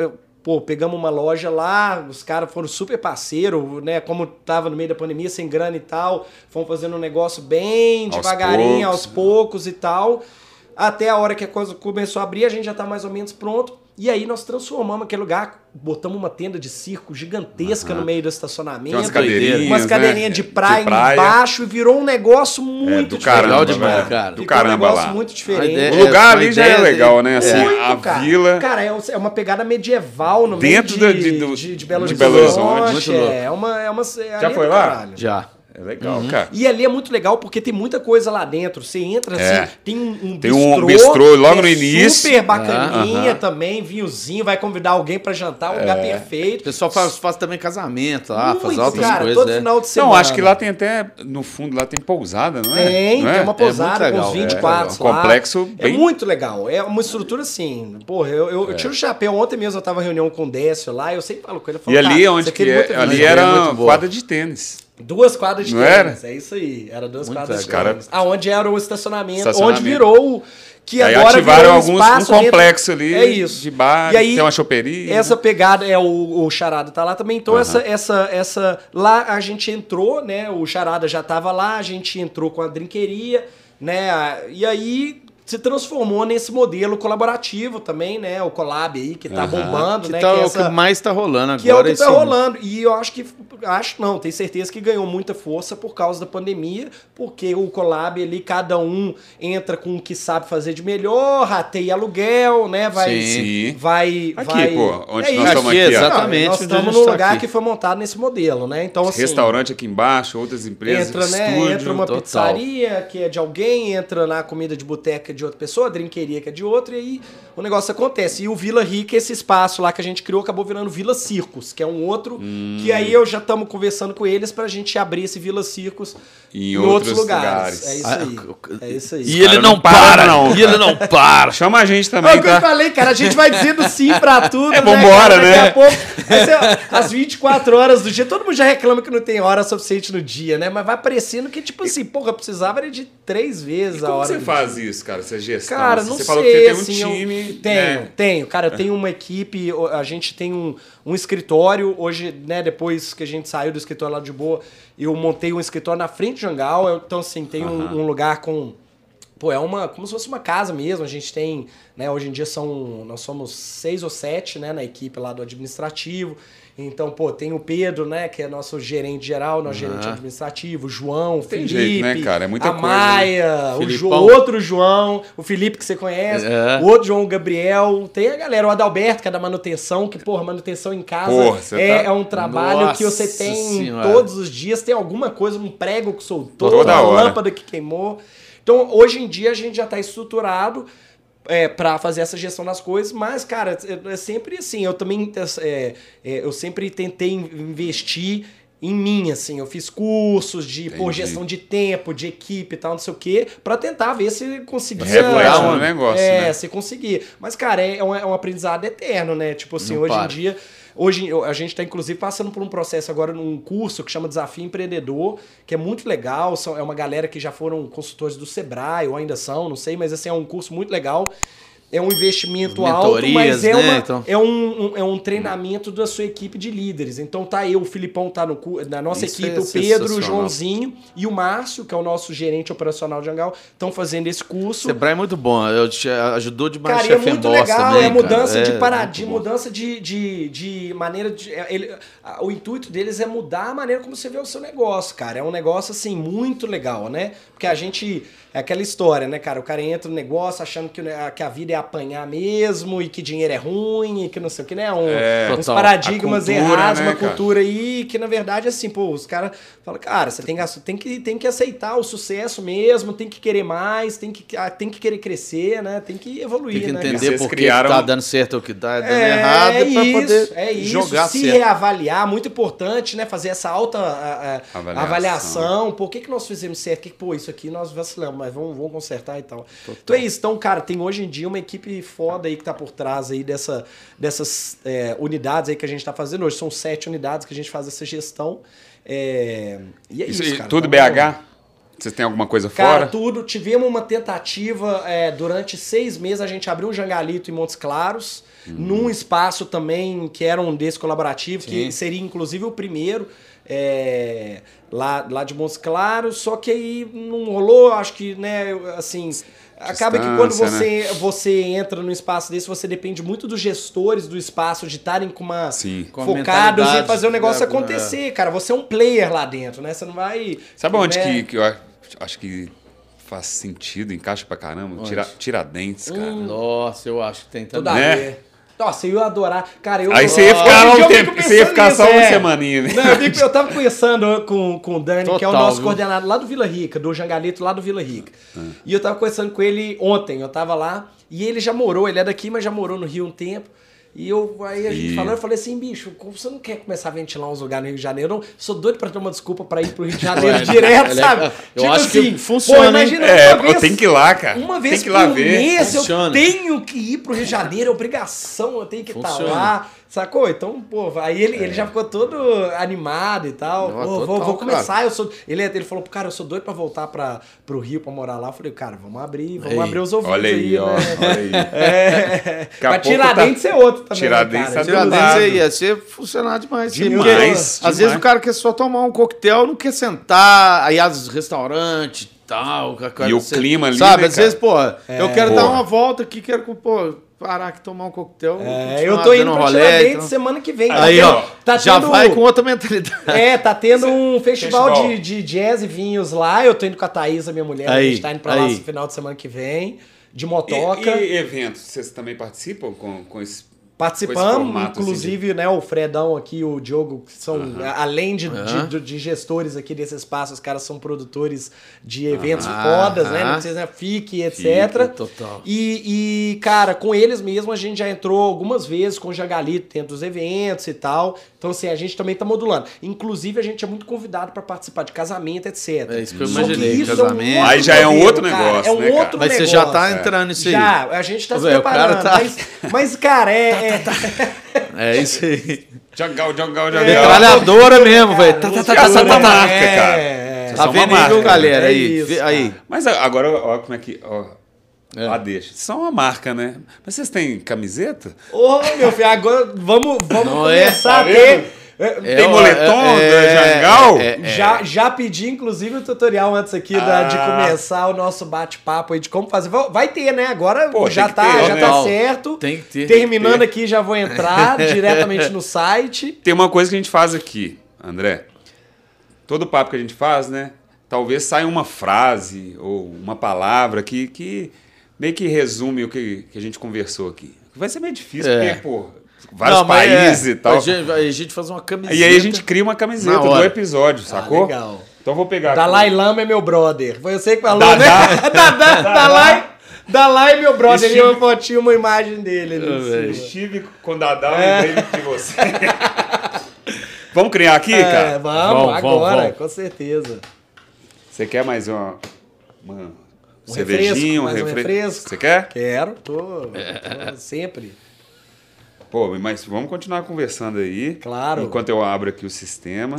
pô, pegamos uma loja lá, os caras foram super parceiro, né? Como tava no meio da pandemia, sem grana e tal, fomos fazendo um negócio bem Aos devagarinho, poucos. aos poucos e tal. Até a hora que a coisa começou a abrir, a gente já tá mais ou menos pronto. E aí nós transformamos aquele lugar, botamos uma tenda de circo gigantesca no meio do estacionamento. Tem umas cadeirinhas. Umas né? cadeirinhas de, praia embaixo e virou um negócio muito do caramba, Legal diferente, demais, cara. cara. Do Ficou um caramba negócio lá. muito diferente. ideia- O É, lugar ali já é legal, né? Assim, Muito, a cara. vila. Cara, é é uma pegada medieval no Dentro meio de, de- do- de, de Belo de Horizonte. Belo Horizonte. Louco. é uma, é uma, é Já foi lá? caralho. Já. É legal, cara. E ali é muito legal porque tem muita coisa lá dentro. Você entra assim, É. tem um, um Tem um bistrô logo no início. Super bacaninha também, vinhozinho, vai convidar alguém pra jantar, um lugar O perfeito. pessoal faz, faz também casamento lá, faz Muito, outras cara, coisas, todo né? final de semana. Não, acho que lá tem até, no fundo, lá tem pousada, não é? Tem, Não é? tem uma pousada É com uns legal, 20 é, quartos legal. lá. Complexo É bem- muito legal. É uma estrutura assim. Porra, eu, eu, eu tiro o chapéu. Ontem mesmo eu tava em reunião com o Décio lá, eu sempre falo com ele. falo, E ali "Cara, onde que é, ali fazer." era quadra de tênis. Duas quadras de Não tênis. É isso aí. Era duas Muito quadras de legal. tênis. Aonde era o estacionamento, Estacionamento. onde virou. Que Aí agora ativaram alguns, espaço um complexo ali É isso. de bar, E aí, tem uma choperia. Essa pegada é o, o Charada tá lá também. Então essa essa essa lá a gente entrou, né? O Charada já tava lá, a gente entrou com a drinqueria, né? E aí se transformou nesse modelo colaborativo também, né? O Collab aí, que tá Aham. bombando, Que né? tá, que é essa- o que mais tá rolando agora. que é o que tá rolando. E eu acho que. Acho não, tenho certeza que ganhou muita força por causa da pandemia, porque o Collab ali, cada um entra com o que sabe fazer de melhor, rateia aluguel, né? Vai. Sim. Vai. Aqui, vai... pô, onde é nós estamos Aqui, aqui, exatamente. Nós onde a estamos num tá lugar aqui. que foi montado nesse modelo, né? Então, assim. Restaurante aqui embaixo, outras empresas, Entra, né? estúdio. entra uma total. pizzaria que é de alguém, entra na comida de boteca de outra pessoa, a drinqueria que é de outra, e aí o negócio acontece. E o Vila Rica, esse espaço lá que a gente criou, acabou virando Vila Circos, que é um outro. Hum. Que aí eu já estamos conversando com eles pra gente abrir esse Vila Circos Em em, outros outros lugares. lugares. É isso Ah, aí. É isso aí. E ele não, não para, não. E ele não para. Chama a gente É também, o que eu tá? falei, cara. A gente vai dizendo sim pra tudo. É, né, vambora, cara? Daqui né? a pouco, às 24 horas do dia. Todo mundo já reclama que não tem hora suficiente no dia, né? Mas vai parecendo que, tipo assim, porra, precisava de três vezes a Como hora. você do faz isso, cara? Essa gestão? Cara, assim? não você sei, falou que você tem um assim, eu- time. tenho, né? tenho. Cara, eu tenho uma equipe, a gente tem um, um escritório. Hoje, né, depois que a gente saiu do escritório lá de boa, eu montei um escritório na frente de Jangal. Então, assim, tem um, um lugar com. Pô, é uma. Como se fosse uma casa mesmo. A gente tem, né? Hoje em dia são. Nós somos seis ou sete, né, na equipe lá do administrativo. Então, pô, tem o Pedro, né, que é nosso gerente geral, nosso gerente administrativo, o João, o Felipe, jeito, né, cara? É muita a coisa, né? Maia, o Jo- outro João, o Felipe que você conhece, É. o outro João Gabriel, tem a galera, o Adalberto, que é da manutenção, que, porra, manutenção em casa Porra, é, tá- é um trabalho Nossa que você tem Senhora. todos os dias, tem alguma coisa, um prego que soltou, Toda uma hora. lâmpada que queimou. Então, hoje em dia, a gente já está estruturado é, para fazer essa gestão das coisas, mas, cara, é, é sempre assim, eu também, é, é, eu sempre tentei investir em mim, assim, eu fiz cursos de pô, gestão de tempo, de equipe e tal, não sei o quê, para tentar ver se conseguia... Reflete no negócio, É, né? se conseguir. Mas, cara, é um, é um aprendizado eterno, né? Tipo assim, Não hoje para. em dia... Hoje eu- a gente está, inclusive, passando por um processo agora num curso que chama Desafio Empreendedor, que é muito legal. São, é uma galera que já foram consultores do Sebrae, ou ainda são, não sei, mas assim, é um curso muito legal. É um investimento alto, mas é, né, uma, então. é, um, um- é um treinamento da sua equipe de líderes. Então tá eu, o Filipão tá no, na nossa Isso equipe, é o Pedro, o. Joãozinho e o Márcio, que é o nosso gerente operacional de Angal, estão fazendo esse curso. Sebrae é muito bom. Eu te- ajudou demais Cara, o é chefe muito Boss legal, também, é mudança cara. de É, paradigma, muito bom. mudança de, de, de maneira de. é, ele- o intuito deles é mudar a maneira como você vê o seu negócio, cara. É um negócio, assim, muito legal, né? Porque a gente. É aquela história, né, cara? O cara entra no negócio achando que, que a vida é apanhar mesmo e que dinheiro é ruim e que não sei o que, né? Um, É, uns total. paradigmas cultura, errados, né, uma cara? cultura aí que, na verdade, assim, pô, os caras falam, cara, você tem que, tem, que, tem que aceitar o sucesso mesmo, tem que querer mais, tem que, ah, tem que querer crescer, né? Tem que evoluir, Tem que né? entender Vocês por que criaram- tá dando certo ou que tá dando É, errado é pra isso, poder é isso, jogar se certo. reavaliar, muito importante, né? Fazer essa alta a- a- Avaliação. avaliação. Por que, que nós fizemos certo? Que, pô, isso aqui nós vacilamos, mas vamos, vamos consertar e tal. Então é isso. Então, cara, tem hoje em dia uma equipe foda aí que tá por trás aí dessa, dessas é, unidades aí que a gente tá fazendo hoje. São sete unidades que a gente faz essa gestão. É, e é isso, Isso, cara. tudo Tá bom. Vocês têm alguma coisa Cara, fora? tudo. Tivemos uma tentativa é, durante seis meses. A gente abriu um jangalito em Montes Claros, Uhum. num espaço também que era um desse colaborativo, que Sim. seria inclusive o primeiro é, lá, lá de Montes Claros. Só que aí não rolou, acho que, né, assim. Acaba que quando você, você entra num espaço desse, você depende muito dos gestores do espaço de estarem com uma Sim. Focados em fazer o negócio né, acontecer, cara. Você é um player lá dentro, né? Você não vai. Sabe onde né? que, que eu acho que faz sentido, encaixa pra caramba? Tira, tiradentes, cara. Nossa, eu acho que tem também. a Né? Nossa, eu ia adorar. Cara, eu Aí você ia ficar lá um tempo, você ia ficar nisso, só uma é. semaninha, né? Não, eu, fico- eu tava conversando com, com o Dani, que é o Total, nosso viu? coordenador lá do Vila Rica, do Jangalito lá do Vila Rica. Ah. E eu tava conversando com ele ontem, eu tava lá, e ele já morou, ele é daqui, mas já morou no Rio um tempo. E eu, aí a gente E- falou, eu falei assim, bicho, você não quer começar a ventilar uns lugares no Rio de Janeiro? Eu sou doido pra ter uma desculpa pra ir pro Rio de Janeiro Ué, direto, é sabe? Eu acho que funciona, Pô, imagina É, uma vez, eu tenho que ir lá, cara. uma Tem vez que ir lá por ver. mês eu Funciona. tenho que ir pro Rio de Janeiro, é obrigação, eu tenho que estar Funciona. lá. Sacou? Então, pô, aí ele, ele já ficou todo animado e tal. Não, Pô, vou, total, vou começar, eu sou. Ele, ele falou, cara, eu sou doido pra voltar pra, pro Rio pra morar lá. Eu falei, cara, vamos abrir, vamos Ei, abrir os ouvidos Olha aí, ó. né? Olha aí. É. Mas Tiradentes tá- é outro também. Tiradentes né, tá cara? Tiradentes aí ia ser funcionar demais. Demais, porque, Às vezes demais. o cara quer só tomar um coquetel, não quer sentar, aí às vezes restaurante, tal. E o clima ali, Sabe, né, às vezes, pô, eu quero dar Porra. uma volta aqui, quero, pô, parar aqui, tomar um coquetel. É, eu tô indo pra rolê, Tiradentes então. semana que vem. Aí, Tá ó, tendo- tá já tendo- vai com outra mentalidade. É, tá tendo um festival, Festival. De, de jazz e vinhos lá. Eu tô indo com a Thaís, a minha mulher. a Aí, gente tá indo pra lá aí. no final de semana que vem. De E, motoca. e eventos, vocês também participam com, com esse... Participamos, formato, assim, inclusive, né, o Fredão aqui, o Diogo, que são, além de, de, de gestores aqui desse espaço, os caras são produtores de eventos Aham. fodas, né? Não precisa, né, FIC, etc. Fique, total. E, e, cara, com eles mesmo a gente já entrou algumas vezes com o Jagalito dentro dos eventos e tal. Então, assim, a gente também tá modulando. Inclusive, a gente é muito convidado para participar de casamento, etc. É isso que eu Só imaginei, isso casamento. outro Aí já é um outro cara. negócio, É um né, cara? outro Mas você negócio. já tá entrando nisso aí. Já, a gente tá Ô, se velho, o cara preparando. tá- Mas, mas, cara, é... é- É isso aí. Jogal, jogal, É, jogal. Metralhadora mesmo, velho. Tá, tá, tá, tá, tá, tá. marca, É, cara. é. Tá uma vendo aí, galera? É Aí, aí. Mas agora, ó, como é que... Ó, É. Lá deixa. São uma marca, né? Mas vocês têm camiseta? Ô, meu filho, agora vamos, vamos Não é? começar Tá a vendo? ter... É, Tem moletom é, Jangal? é, é. Já, já pedi, inclusive, o tutorial antes aqui da- de Ah. começar o nosso bate-papo aí de como fazer. Vai- ter, né? Agora Pô, já, que tá, ter, já né? tá certo. Tem que ter. Terminando ter. aqui, já vou entrar diretamente no site. Tem uma coisa que a gente faz aqui, André. Todo papo que a gente faz, né? Talvez saia uma frase ou uma palavra que, que meio que resume o que, que a gente conversou aqui. Vai ser meio difícil, É. porque, pô, vários Não, mas países é, e tal. A gente, a gente faz uma camiseta. E aí a gente cria uma camiseta do episódio, sacou? Ah, legal. Então eu vou pegar Dalai aqui. Lama é meu brother. Foi você que falou, Dadá. né? Dadá, Dalai, Dalai é meu brother. Ele uma fotinha, uma imagem dele ali. Estive com Dadá, É. lembrei de você. Vamos criar aqui, É, cara? vamos, Vamos, vamos, agora, vamos. com certeza. Você quer mais uma, uma Um cervejinha, refresco, mais um refresco. Você quer? Quero, tô, tô sempre. Pô, mas vamos continuar conversando aí. Claro. Enquanto eu abro aqui o sistema.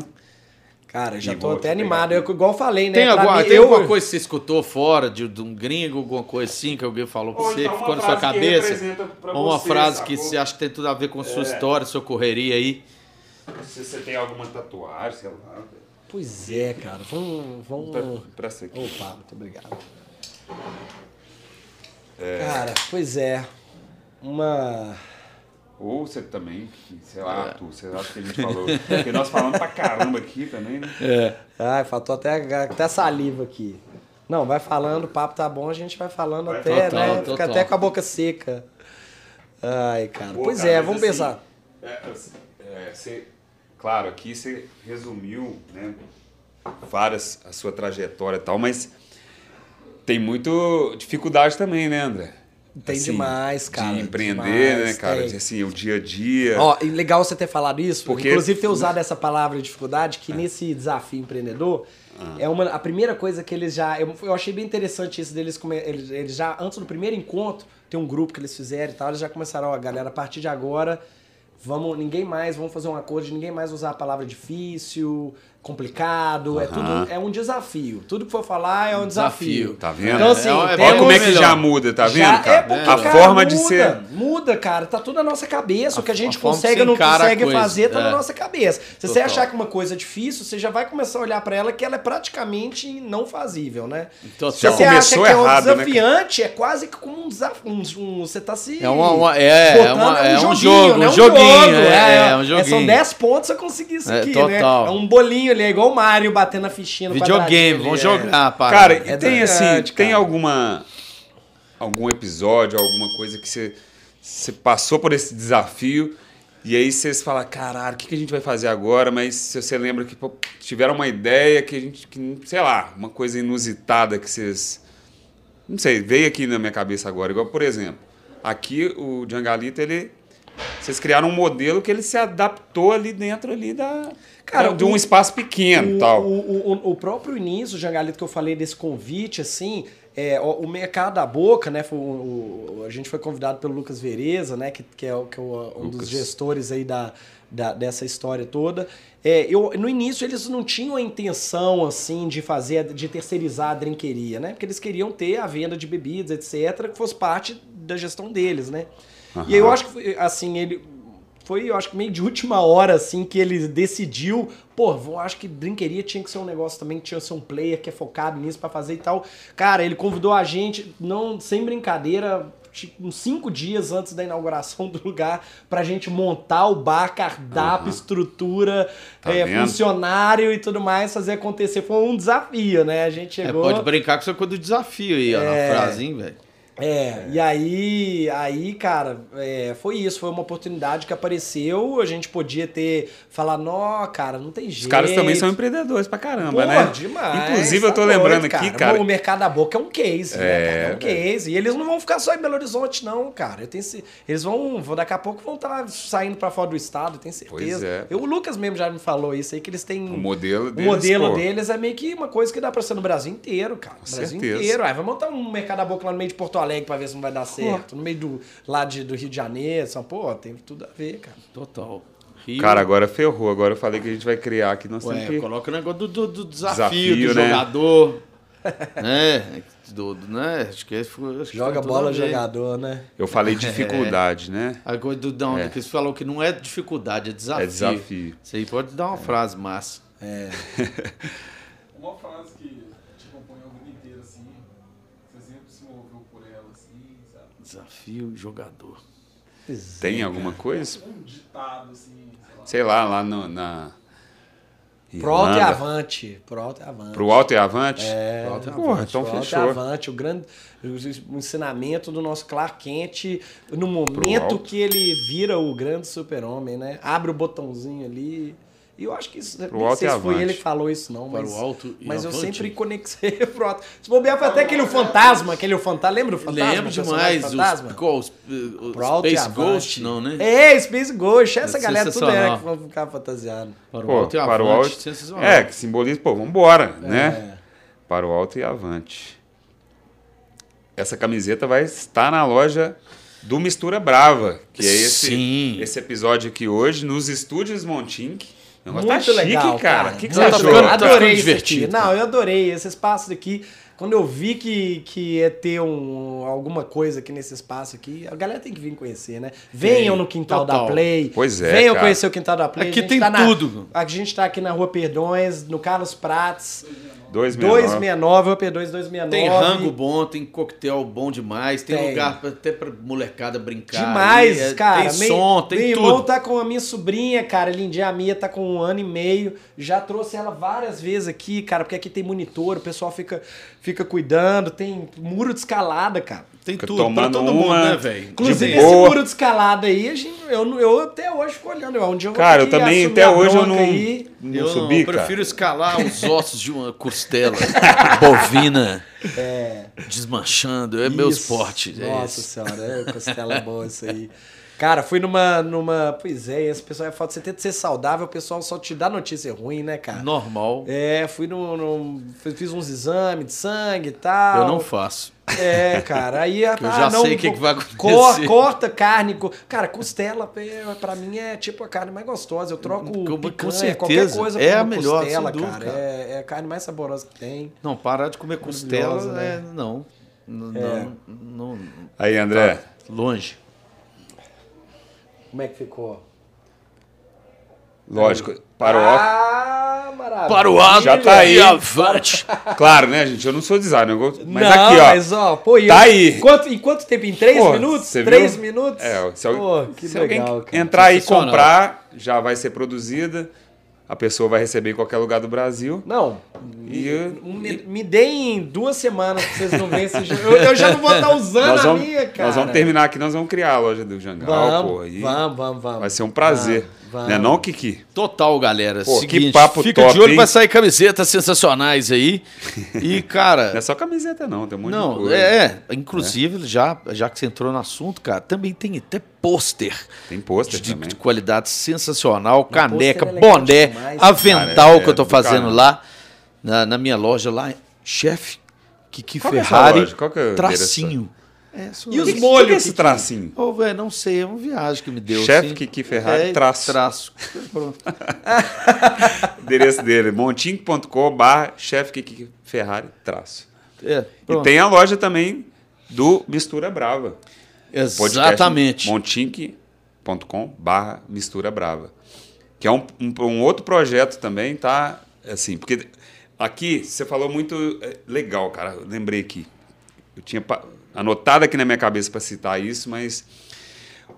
Cara, já tô até animado. Eu, igual falei, né? Tem, alguma, mim, tem eu- alguma coisa que você escutou fora de, de um gringo, alguma coisa assim que alguém falou pra Ou você, então que ficou na sua que cabeça? Ou uma você, frase que sacou? você acha que tem tudo a ver com sua É. história, sua correria aí. Se você tem alguma tatuagem, sei lá. Pois é, cara. Vamos. vamos... Presta aqui. Opa, muito obrigado. Cara, pois é. Uma. Ou você também, que, sei lá, Arthur, você acha que a gente falou. Porque nós falamos pra caramba aqui também, né? É. Ai, faltou até, até saliva aqui. Não, vai falando, o papo tá bom, a gente vai falando Vai até, total, né? total. Fica até com a boca seca. Ai, cara. Pô, pois cara, é, vamos assim, pensar. é, é, você- claro, aqui você resumiu, né? Várias, a sua trajetória e tal, mas tem muito dificuldade também, né, André? Tem demais, cara, De empreender, demais, né, cara? tem. Assim, o dia a dia. Ó, e legal você ter falado isso, Porque- inclusive ter usado essa palavra dificuldade, que nesse desafio empreendedor, é uma, a primeira coisa que eles já. Eu, eu achei bem interessante isso deles. Eles, eles já, antes do primeiro encontro, tem um grupo que eles fizeram e tal, eles já começaram, ó, galera, a partir de agora, vamos, ninguém mais, vamos fazer um acordo de ninguém mais usar a palavra difícil, complicado, é tudo, é um desafio. Tudo que for falar é um desafio. Desafio. Tá vendo? Então, assim, É, é Olha temos- como é que já muda, tá vendo, Já cara? É porque, a cara, forma de muda, ser. Muda, cara. Tá tudo na nossa cabeça. o que a gente a consegue você ou não a consegue fazer tá na é. nossa cabeça. Se você Total. achar que uma coisa é difícil, você já vai começar a olhar pra ela que ela é praticamente não fazível, né? Total. Se você acha que é um errado, né, desafiante, é quase que como um desafio. Um, um- você tá se. É uma- uma- é, é uma- é um joguinho, jogo, né? um joguinho, é, é um São joguinho. 10 pontos pra conseguir isso É, aqui, né? É um bolinho ali, é igual o Mario batendo a fichinha no Videogame, ali, é. jogar, pá. Cara, e É tem assim, verdade, tem cara. alguma algum episódio, alguma coisa que você, você passou por esse desafio e aí vocês falam, caralho, o que, que a gente vai fazer agora? Mas se você lembra que pô, tiveram uma ideia que a gente, que, sei lá, uma coisa inusitada que vocês, não sei, veio aqui na minha cabeça agora. Igual, por exemplo, aqui o Djangalito, ele vocês criaram um modelo que ele se adaptou ali dentro ali da Cara, de um o- espaço pequeno, o, tal. O, o, o próprio início, Jangalito, que eu falei desse convite, assim, é, o, mercado da boca, né? Foi, o- a gente foi convidado pelo Lucas Vereza, né? Que, que é, que é o- um dos Lucas. gestores aí da, da- dessa história toda. É, eu, no início eles não tinham a intenção, assim, de fazer, de terceirizar a drinqueria, né? Porque eles queriam ter a venda de bebidas, etc., que fosse parte da gestão deles, né? E aí eu acho que, assim, ele foi, eu acho que meio de última hora, assim, que ele decidiu. Pô, eu acho que Drinqueria tinha que ser um negócio também, que tinha que ser um player que é focado nisso pra fazer e tal. Cara, ele convidou a gente, não sem brincadeira, tipo, uns cinco dias antes da inauguração do lugar pra gente montar o bar, cardápio, estrutura, Tá é, funcionário e tudo mais, fazer acontecer. Foi um desafio, né? A gente É, chegou. pode brincar com essa coisa do desafio aí, ó, É. na frase, hein, velho. É, e aí, aí, cara, é, foi isso, foi uma oportunidade que apareceu, a gente podia ter falado, nó, cara, não tem jeito. Os caras também são empreendedores pra caramba, Pô, né? demais. Inclusive, eu tô tá lembrando doido, aqui, cara. O mercado da boca é um case, né, É, cara? É um case. E eles não vão ficar só em Belo Horizonte, não, cara. Eu tenho, eles vão, daqui a pouco vão estar saindo pra fora do estado, eu tenho certeza. É. Eu, o Lucas mesmo já me falou isso aí, que eles têm. O modelo O deles, modelo pô, deles é meio que uma coisa que dá pra ser no Brasil inteiro, cara. No Brasil certeza. inteiro. Aí vai montar um mercado da boca lá no meio de Porto Alegre pra ver se não vai dar certo. No meio do, lá de, do Rio de Janeiro, São Pô, tem tudo a ver, cara. Total. Rio, Cara, agora ferrou. Agora eu falei que a gente vai criar aqui. Nós Ué, temos que... coloca o negócio do, do- do desafio, Desafio, do né? jogador. né? Do, do- né? Acho que, esse foi- acho que Joga bola jogador, né? Eu falei dificuldade, né? A coisa do não, É. que você falou que não é dificuldade, é desafio. É desafio. Isso aí pode dar uma frase massa. É. Uma frase que te acompanhou a vida inteira, assim, você sempre se moveu por ela, assim, sabe? Desafio jogador. Tem alguma coisa? Um ditado, assim, sei lá. Sei lá, lá no, na. Pro alto e avante. Pro alto e avante. Pro alto e avante? É, Pro alto e Porra, avante. então Pro alto e fechou. avante. O grande o ensinamento do nosso Clark Kent no momento que ele vira o grande super-homem, né? Abre o botãozinho ali. E eu acho que isso. Pro nem alto sei se foi avante. ele que falou isso, não. Para mas, o alto e Mas eu avante. sempre conexei pro alto. Se bobear, foi até aquele fantasma, aquele fantasma. Lembra o fantasma? Lembro demais. Fantasma? Os, qual, os, os Pro alto e Space. Ghost, não, né? É, Space Ghost. Essa É galera tudo era sensacional. que vão ficar fantasiando. Para o Pô, alto e para o avante. alto. É, que simboliza, pô, vambora, É. né? Para o alto e avante. Essa camiseta vai estar na loja do Mistura Brava, que é esse, Sim. esse episódio aqui hoje, nos estúdios Montink. O negócio Muito tá chique, legal, cara. O que, que você tá achou? ficando- tá adorei divertido, aqui. Não, eu adorei esse espaço aqui. Quando eu vi que, que ia ter um, alguma coisa aqui nesse espaço aqui, a galera tem que vir conhecer, né? Venham no quintal total. da Play. Pois é, Venham cara. conhecer o quintal da Play. Aqui tem tá na- tudo. a gente tá aqui na Rua Perdões, no Carlos Prates, 269. 269, Rua Perdões 269. Tem rango bom, tem coquetel bom demais, tem, Tem. lugar pra- até pra molecada brincar. Demais, é, cara. Tem Meu- som, tem meu tudo. irmão tá com a minha sobrinha, cara, lindinha a Mia, tá com um ano e meio. Já trouxe ela várias vezes aqui, cara, porque aqui tem monitor, o pessoal fica, fica cuidando, tem muro de escalada, cara. Tem Fica tudo pra todo mundo, né, velho? Inclusive, esse muro de escalada aí, a gente, eu, eu até hoje fico olhando. Onde eu vou Cara, eu também, até hoje eu não, aí. não eu subi, cara. prefiro escalar os ossos de uma costela bovina desmanchando. É meu Isso. esporte. é Nossa esse. senhora, é costela boa isso aí. Cara, fui numa, numa. Pois é, esse pessoal é foda. Você tenta ser saudável, o pessoal só te dá notícia ruim, né, cara? Normal. É, fui no, no- Fiz uns exames de sangue e tal. Eu não faço. É, cara. Aí eu já sei o que que vai cor- acontecer. corta carne. co- Cara, costela, é, pra mim, é tipo a carne mais gostosa. Eu troco Com- com picanha, certeza. qualquer coisa É a melhor, costela, sem dúvida, cara. cara. É, é a carne mais saborosa que tem. Não, parar de comer costela, é, né? não. N- É. Não, não, Aí, André. tá longe. Como é que ficou? Lógico, para o alto. Ah, maravilha. Para o alto Já tá aí. avante. Claro, né, gente? Eu não sou designer, mas não, aqui, ó. mas ó, pô, e Tá eu- aí. Quanto, em quanto tempo? Em três Pô, minutos? Três viu? minutos? É, se, Pô, que se legal, alguém cara. entrar aí e comprar, já vai ser produzida. A pessoa vai receber em qualquer lugar do Brasil. Não, E eu- me, me deem duas semanas pra vocês não verem esse jogo. Eu, eu já não vou estar usando nós, a vamos, minha, cara. nós vamos terminar aqui, nós vamos criar a loja do Jangal, pô. Vamos, E vamos, vamos, vamos. vai ser um prazer. Vamos, Né vamos. não, Kiki? Total, galera. Pô, Seguinte, que papo fica top, de olho, hein? vai sair camisetas sensacionais aí. E, cara, Não é só camiseta, não. Tem um monte de não, coisa. é, inclusive, já, já que você entrou no assunto, cara, também tem até pôster Tem pôster de, também. de qualidade sensacional, caneca, é boné, demais, avental cara, é que eu tô do fazendo caramba. lá na, na minha loja lá, chefe Kiki Qual é Ferrari, loja? Qual é tracinho. É, E os Que- que molhos, que é esse tracinho? Ô, velho, não sei, é uma viagem que me deu. Chefe assim. Kiki Ferrari, É, traço. Traço. Pronto. Endereço dele, montinho.com barra chefe Kiki Ferrari, traço. É, E tem a loja também do Mistura Brava. Exatamente. Montink youtube.com barra mistura brava. Que é um, um, um outro projeto também, tá? Assim, porque aqui você falou muito é, legal, cara. Eu lembrei aqui. Eu tinha anotado aqui na minha cabeça para citar isso, mas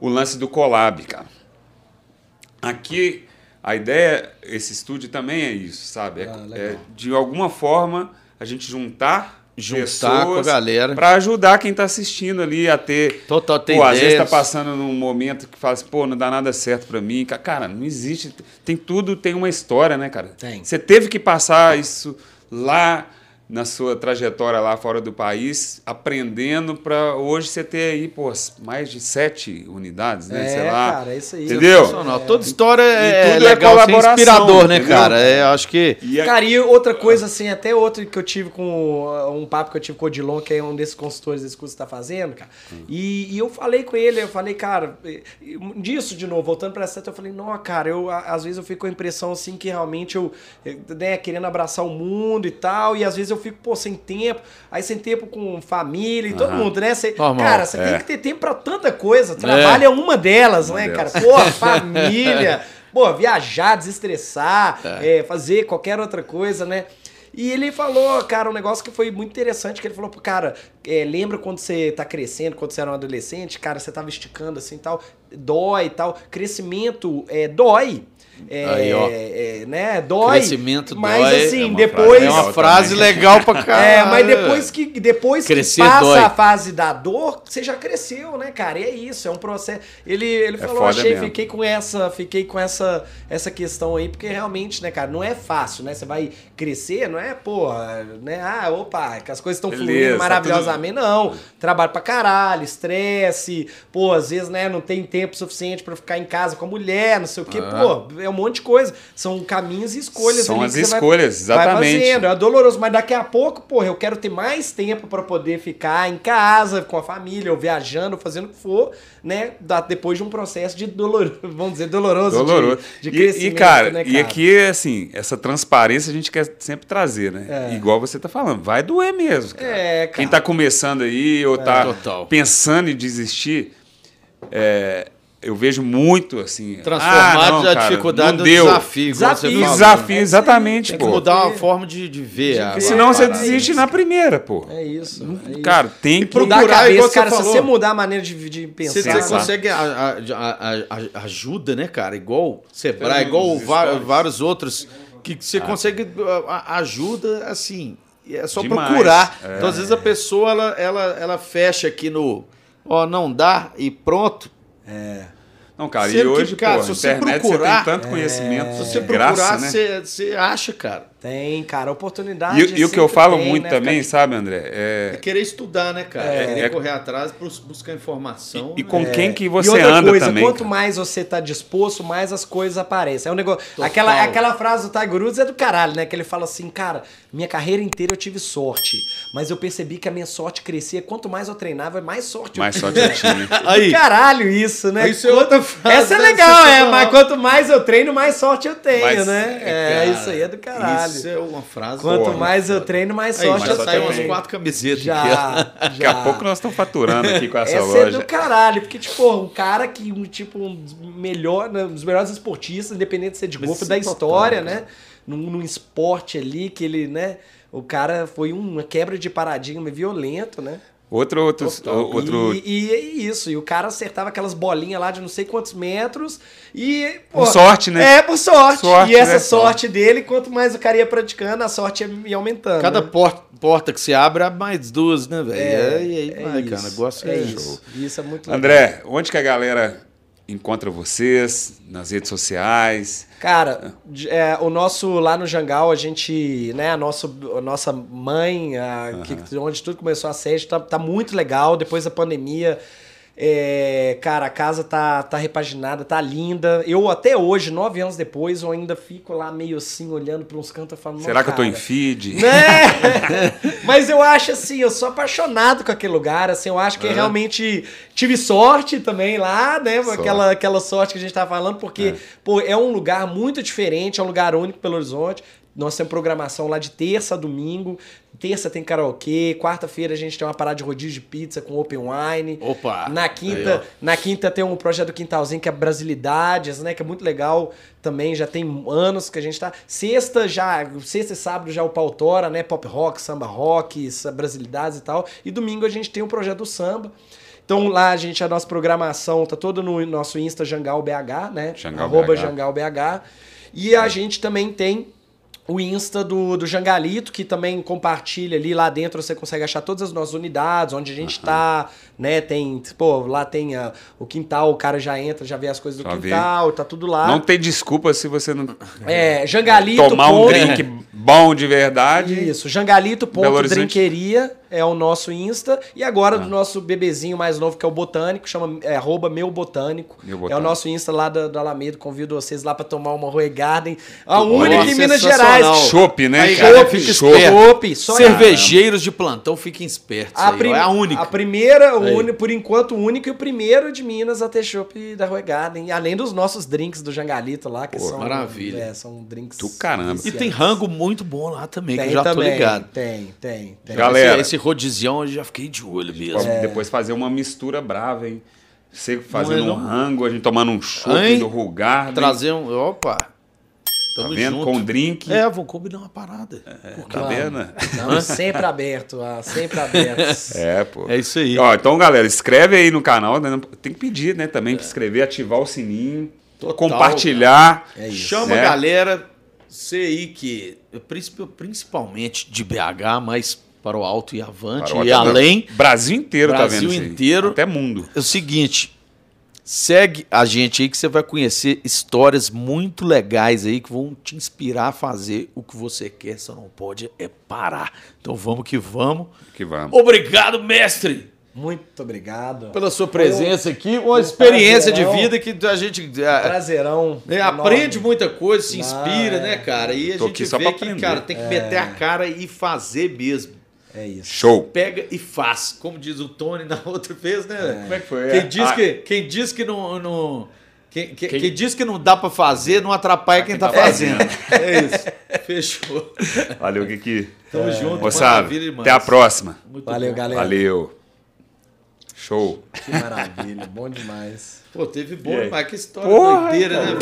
o lance do collab, cara. Aqui, a ideia, esse estúdio também é isso, sabe? É, Ah, é, de alguma forma, a gente juntar Juntar com a galera. para ajudar quem está assistindo ali a ter Total, tem Pô, às vezes tá ideias. passando num momento que fala assim, pô, não dá nada certo pra mim. Ca- Cara, não existe. Tem tudo, tem uma história, né, cara? Tem. Você teve que passar isso lá na sua trajetória lá fora do país, aprendendo pra hoje você ter aí, pô, mais de sete unidades, né? É, Sei lá. cara, é isso aí. Entendeu? Sensacional. Toda história é, tudo é legal, ser colaboração, inspirador, né, entendeu? cara? É, acho que... E a- Cara, e outra coisa, assim, até outro que eu tive com. Um papo que eu tive com o Odilon, que é um desses consultores desse curso que você tá fazendo, cara. E, e eu falei com ele, eu falei, cara, e- e disso de novo, voltando pra essa, eu falei, não, cara, eu às vezes eu fico com a impressão assim que realmente eu, eh, né, querendo abraçar o mundo e tal, e às vezes eu fico, pô, sem tempo, aí sem tempo com família e todo Aham. mundo, né? Normal. cara, você É. tem que ter tempo pra tanta coisa. Trabalho é, uma delas, Uma né, delas. cara? Pô, família. Pô, viajar, desestressar, é, fazer qualquer outra coisa, né? E ele falou, cara, um negócio que foi muito interessante, que ele falou, pô, cara, é, lembra quando você tá crescendo, quando você era um adolescente, cara, você tava esticando assim e tal, dói e tal. Crescimento é, dói. É, Aí, ó. é, né? Dói. Crescimento mas dói. assim, É uma depois. frase É uma frase também. legal pra caralho. É, mas depois que depois Crescer que passa dói. a fase da dor, você já cresceu, né, cara? E é isso, é um processo. Ele, ele falou, foda achei, mesmo. fiquei com essa, fiquei com essa essa questão aí, porque realmente, né, cara, não é fácil, né? Você vai crescer, não é, pô, né? Ah, opa, que as coisas estão fluindo tá maravilhosamente, não. Trabalho pra caralho, estresse, pô, às vezes, né, não tem tempo suficiente pra ficar em casa com a mulher, não sei o quê, pô, é um monte de coisa. São caminhos e escolhas São ali as que você vai- escolhas, vai exatamente. fazendo, é doloroso, mas daqui a pouco, porra, eu quero ter mais tempo pra poder ficar em casa, com a família, ou viajando, ou fazendo o que for, né? Da- Depois de um processo de doloroso, vamos dizer, doloroso, de- Doloroso. De, E- crescimento, e, cara, né, e aqui, assim, essa transparência a gente quer sempre trazer, né? É. Igual você tá falando, vai doer mesmo, cara. É, cara. Quem tá começando aí ou tá Total. pensando em desistir, é, eu vejo muito, assim... Transformar ah, não, a cara, dificuldade não no desafio. igual Desafio. Desafio, É exatamente, Tem que pô. mudar uma forma de, de ver. a- Senão você parada. desiste na primeira, pô. É isso. é isso. Cara, tem que... mudar a procurar, igual cabeça, você cara, se você mudar a maneira de, de pensar. Você, você consegue a, a- a- ajuda, né, cara? Igual Sebrae, igual vários outros, que você consegue a- a- ajuda, assim, é só Demais, procurar. é. Então, às vezes a pessoa, ela, ela, ela fecha aqui no, ó, não dá, e pronto. Não, cara, e Sendo que, hoje, cara, pô, se você internet procurar, você tem tanto conhecimento, Se de você graça, procurar, né? você, você acha, cara. Tem, cara, oportunidade. E, e o que eu falo tem, muito né? também, Ficar- sabe, André? É É, querer estudar, né, cara? É. É, querer É- correr atrás, bus- buscar informação. e né? com quem que E você outra anda coisa, também. quanto cara. mais você tá disposto, mais as coisas aparecem. É um negócio. Total. Aquela, aquela frase do Tiger Woods é do caralho, né? Que ele fala assim, cara, minha carreira inteira eu tive sorte, mas eu percebi que a minha sorte crescia. Quanto mais eu treinava, mais sorte Mais eu sorte eu tinha. Aí, Caralho, isso, né? Isso é outra frase, Essa é né? legal, é, mas quanto mais eu treino, mais sorte eu tenho, Mas, né? É, Cara, isso aí é do caralho. Isso é uma frase. Quanto Porra, mais eu treino, mais Aí, sorte já eu saiu tenho. umas quatro camisetas aqui. Já, Daqui já. a pouco nós estamos faturando aqui com essa, Essa loja. é do caralho, porque, tipo, um cara que, um, tipo, um dos, melhor, né, um dos melhores esportistas, independente de ser de Mas golfe, da história, né? Num, num esporte ali que ele, né? O cara foi uma quebra de paradigma violento, né? Outro, outro, Total. outro E, e é isso, e o cara acertava aquelas bolinhas lá de não sei quantos metros e... Por sorte, né? É, por sorte. Sorte, e essa né? sorte dele, quanto mais o cara ia praticando, a sorte ia, ia aumentando. Cada né? porta, porta que se abre, abre mais duas, né, velho? É, e aí é vai, isso, cara. O negócio é, é show. isso. Isso é muito legal. André, onde que a galera encontra vocês? Nas redes sociais? Cara, é, o nosso lá no Jangal, a gente, né, a, nosso, a nossa mãe, a, que- onde tudo começou a sede, tá, tá muito legal. Depois da pandemia, é, cara, a casa tá, tá repaginada, tá linda. Eu até hoje, nove anos depois, eu ainda fico lá meio assim, olhando para uns cantos e falando. Será "Não, que eu tô em feed? né? Mas eu acho assim, eu sou apaixonado com aquele lugar, assim, eu acho que realmente tive sorte também lá, né? Sorte. Aquela, aquela sorte que a gente tava falando, porque, pô, é um lugar muito diferente, é um lugar único Belo Horizonte. Nós temos programação lá de terça a domingo. Terça tem karaokê, quarta-feira a gente tem uma parada de rodízio de pizza com open wine. Opa! Na Aí, quinta, ó. na quinta tem um projeto do Quintalzinho que é Brasilidades, né? Que é muito legal também, já tem anos que a gente tá. Sexta já, sexta e sábado já o Pautora, né? Pop rock, samba rock, Brasilidades e tal. E domingo a gente tem um projeto do samba. Então lá a gente, a nossa programação tá toda no nosso Insta Jangal BH, né? Jangal Arroba BH. Jangal BH. E a gente também tem o Insta do, do Jangalito, que também compartilha ali lá dentro, você consegue achar todas as nossas unidades, onde a gente tá, né? Tem, pô, lá tem a- o quintal, o cara já entra, já vê as coisas do Já quintal, tá tudo lá. Não tem desculpa se você não É, Jangalito. tomar um ponto- drink bom de verdade. Isso, Jangalito. Drinqueria é o nosso Insta. E agora do nosso bebezinho mais novo, que é o Botânico, chama é, arroba meu botânico. Meu É o Botânico. nosso Insta lá da, da Alameda. Convido vocês lá pra tomar uma Roe Garden. A única em Minas sensacional. Gerais. Chopp, né, Aí, cara? Chopp. Chopp, Cervejeiros de plantão, fiquem espertos. A, aí, prim- ó, é a única. A primeira, o uni- por enquanto, o único e o primeiro de Minas a ter chopp da Rue Garden. E além dos nossos drinks do Jangalito lá, que Pô, são. maravilha. é, são drinks. Do caramba. E tem rango muito bom lá também, Tem que eu já também, tô ligado. Tem, tem, tem. Galera. Esse, esse rodizião eu já fiquei de olho mesmo. Pra Depois fazer uma mistura brava, hein? Você fazendo Não é um não? rango, a gente tomando um chopp Hein? do Rugar. Trazer um. Opa! Tá Tamo vendo? junto. Com drink. É, vamos combinar uma parada. Quê? Tá vendo? Não, sempre aberto, ah, sempre aberto. É, pô. É isso aí. Ó, então, galera, inscreve aí no canal. né? Tem que pedir, né? Também pra inscrever, ativar o sininho, Total, compartilhar. É isso. Chama né? a galera, você aí que, princip- principalmente de BH, mas para o alto e avante, Para o e além, Brasil inteiro tá Brasil vendo isso aí. inteiro. Até mundo. é o seguinte, segue a gente aí que você vai conhecer histórias muito legais aí que vão te inspirar a fazer o que você quer, só não pode é parar. Então vamos que vamos. Que vamos. Obrigado, mestre! Muito obrigado. Pela sua presença aqui, uma experiência de vida que a gente é, Prazerão. É, aprende muita coisa, se Ah, inspira, é. né, cara? E a Tô gente aqui só vê que, aprender. cara, tem que meter a cara e fazer mesmo. É isso. Show. Pega e faz, como diz o Tony na outra vez, né? Como é que foi? Quem diz Ah, que, quem diz que não, não- quem, quem- Quem- quem diz que não dá pra fazer, não atrapalha quem, tá, tá fazendo. É isso. Fechou. Valeu, Kiki. Tamo junto. Moçada, até a próxima. Muito Valeu, bom. galera. Valeu. Show. Que maravilha. Bom demais. Pô, teve bom E demais. Que história Porra, doideira, cara. né?